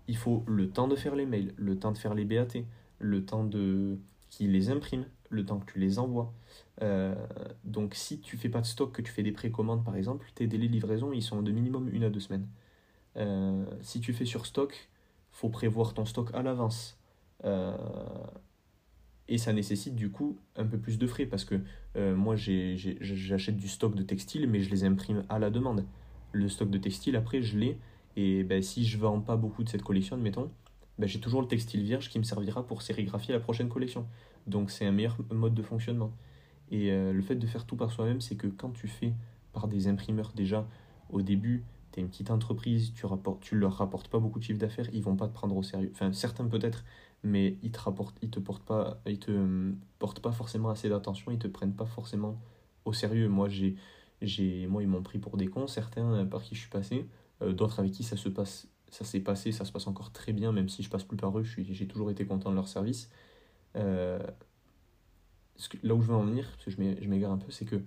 il faut le temps de faire les mails, le temps de faire les BAT, le temps de qu'il les imprime, le temps que tu les envoies. Euh, donc si tu fais pas de stock, que tu fais des précommandes par exemple, tes délais de livraison ils sont de minimum une à deux semaines. Euh, si tu fais sur stock, faut prévoir ton stock à l'avance. Euh, et ça nécessite du coup un peu plus de frais parce que euh, moi j'achète du stock de textile mais je les imprime à la demande. Le stock de textile après je l'ai et ben, si je vends pas beaucoup de cette collection, admettons, ben, j'ai toujours le textile vierge qui me servira pour sérigraphier la prochaine collection. Donc c'est un meilleur mode de fonctionnement. Et euh, le fait de faire tout par soi-même, c'est que quand tu fais par des imprimeurs déjà au début, tu es une petite entreprise, tu rapportes, tu leur rapportes pas beaucoup de chiffre d'affaires, ils vont pas te prendre au sérieux. Enfin, certains peut-être, mais ils te rapportent, ils te portent pas, ils te euh, portent pas forcément assez d'attention, ils te prennent pas forcément au sérieux. Moi, j'ai, j'ai, moi, ils m'ont pris pour des cons, certains euh, par qui je suis passé, euh, d'autres avec qui ça se passe, ça s'est passé, ça se passe encore très bien, même si je passe plus par eux, j'ai toujours été content de leur service. Là où je veux en venir, parce que je m'é- je m'égare un peu, c'est que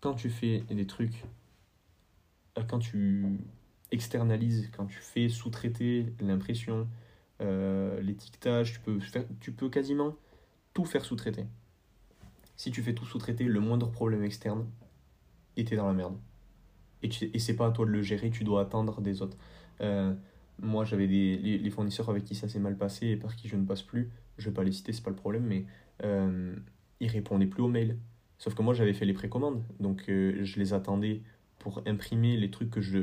quand tu fais des trucs, quand tu externalises, quand tu fais sous-traiter l'impression, l'étiquetage, tu peux, tu peux quasiment tout faire sous-traiter. Si tu fais tout sous-traiter, le moindre problème externe, et t'es dans la merde. Et, et c'est pas à toi de le gérer, tu dois attendre des autres. Euh, moi, j'avais des les, fournisseurs avec qui ça s'est mal passé et par qui je ne passe plus. Je vais pas les citer, c'est pas le problème, mais euh, ils répondaient plus aux mails. Sauf que moi, j'avais fait les précommandes, donc euh, je les attendais pour imprimer les trucs que je.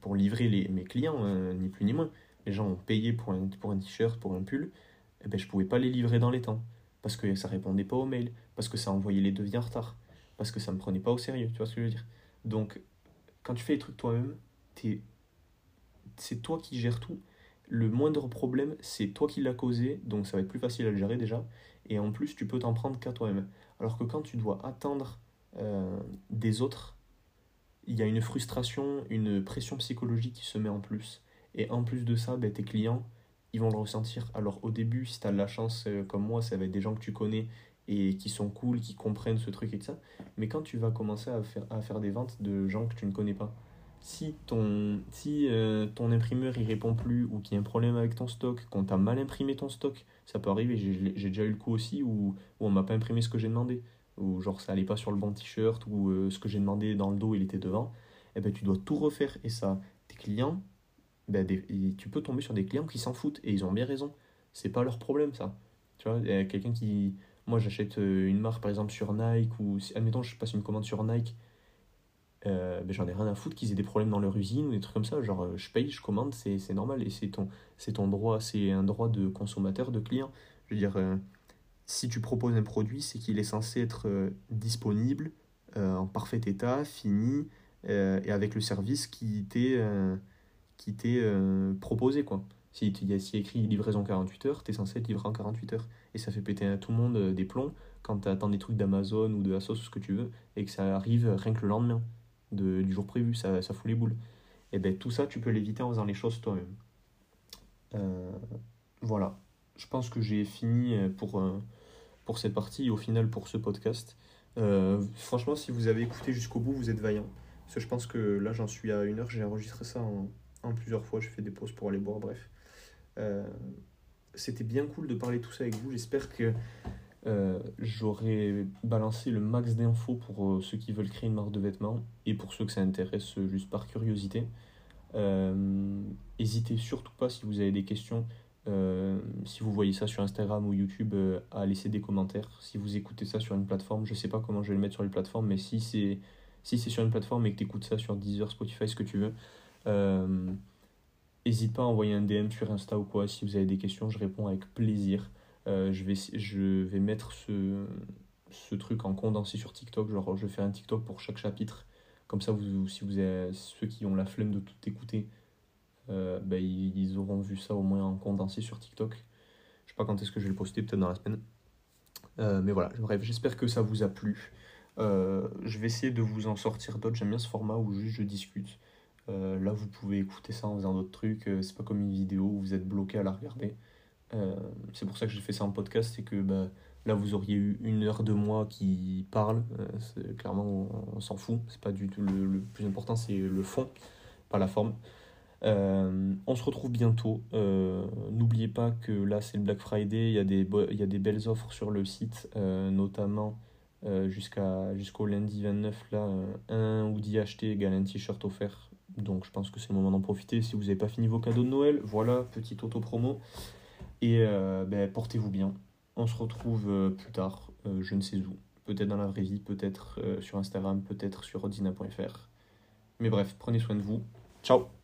pour livrer les, mes clients, ni plus ni moins. Les gens ont payé pour un, pour t-shirt, pour un pull, et ben, je pouvais pas les livrer dans les temps. Parce que ça répondait pas aux mails, parce que ça envoyait les devis en retard, parce que ça me prenait pas au sérieux, tu vois ce que je veux dire. Donc, quand tu fais les trucs toi-même, c'est toi qui gères tout. Le moindre problème, c'est toi qui l'as causé, donc ça va être plus facile à gérer déjà. Et en plus, tu peux t'en prendre qu'à toi-même. Alors que quand tu dois attendre euh, des autres, il y a une frustration, une pression psychologique qui se met en plus. Et en plus de ça, ben, tes clients, ils vont le ressentir. Alors au début, si tu as de la chance euh, comme moi, ça va être des gens que tu connais et qui sont cool, qui comprennent ce truc et tout ça. Mais quand tu vas commencer à faire, à faire des ventes de gens que tu ne connais pas, si ton, si, euh, ton imprimeur il répond plus ou qu'il y a un problème avec ton stock, qu'on t'a mal imprimé ton stock, ça peut arriver. J'ai déjà eu le coup aussi où, où on m'a pas imprimé ce que j'ai demandé, ou genre ça allait pas sur le bon t-shirt, ou euh, ce que j'ai demandé dans le dos il était devant. Et ben tu dois tout refaire. Et ça, tes clients, et tu peux tomber sur des clients qui s'en foutent et ils ont bien raison. C'est pas leur problème ça. Tu vois, quelqu'un qui. Moi j'achète euh, une marque par exemple sur Nike ou admettons je passe une commande sur Nike euh, ben, j'en ai rien à foutre qu'ils aient des problèmes dans leur usine ou des trucs comme ça. Genre, euh, je paye, je commande, c'est normal et c'est ton, ton droit, c'est un droit de consommateur, de client. Je veux dire, euh, si tu proposes un produit, c'est qu'il est censé être disponible, en parfait état, fini, et avec le service qui t'est qui t'est euh, proposé, quoi. Si il y a si écrit livraison 48 heures, t'es censé être livré en 48 heures. Et ça fait péter à tout le monde euh, des plombs quand t'attends des trucs d'Amazon ou de Asos ou ce que tu veux, et que ça arrive rien que le lendemain de, du jour prévu, ça, ça fout les boules. Et ben tout ça, tu peux l'éviter en faisant les choses toi-même. Euh, voilà. Je pense que j'ai fini pour, pour cette partie et au final pour ce podcast. Franchement, si vous avez écouté jusqu'au bout, vous êtes vaillant. Parce que je pense que là, j'en suis à une heure, j'ai enregistré ça en, en plusieurs fois, j'ai fait des pauses pour aller boire, bref. Euh, c'était bien cool de parler tout ça avec vous. J'espère que euh, j'aurai balancé le max d'infos pour euh, ceux qui veulent créer une marque de vêtements et pour ceux que ça intéresse juste par curiosité. N'hésitez surtout pas si vous avez des questions, si vous voyez ça sur Instagram ou YouTube, à laisser des commentaires. Si vous écoutez ça sur une plateforme, je sais pas comment je vais le mettre sur les plateformes, mais si c'est si c'est sur une plateforme et que tu écoutes ça sur Deezer, Spotify, ce que tu veux, n'hésite pas à envoyer un DM sur Insta ou quoi. Si vous avez des questions, je réponds avec plaisir. Euh, je, vais, je vais mettre ce, ce truc en condensé sur TikTok. Genre, je fais un TikTok pour chaque chapitre. Comme ça, vous, si vous ceux qui ont la flemme de tout écouter, euh, bah, ils, auront vu ça au moins en condensé sur TikTok. Je sais pas quand est-ce que je vais le poster, peut-être dans la semaine. Euh, mais voilà, bref, j'espère que ça vous a plu. je vais essayer de vous en sortir d'autres. J'aime bien ce format où juste je discute. Là, vous pouvez écouter ça en faisant d'autres trucs. c'est pas comme une vidéo où vous êtes bloqué à la regarder. Euh, c'est pour ça que j'ai fait ça en podcast, c'est que bah, là vous auriez eu une heure de moi qui parle. Euh, clairement, on, s'en fout. C'est pas du tout le, plus important, c'est le fond, pas la forme. Euh, on se retrouve bientôt. N'oubliez pas que là c'est le Black Friday, il y, a des belles offres sur le site, notamment jusqu'au lundi 29, là, un ou 10 achetés égale un t-shirt offert. Donc je pense que c'est le moment d'en profiter. Si vous n'avez pas fini vos cadeaux de Noël, voilà, petite auto-promo. Et euh, ben, portez-vous bien. On se retrouve euh, plus tard, euh, je ne sais où. Peut-être dans la vraie vie, peut-être sur Instagram, peut-être sur odina.fr. Mais bref, prenez soin de vous. Ciao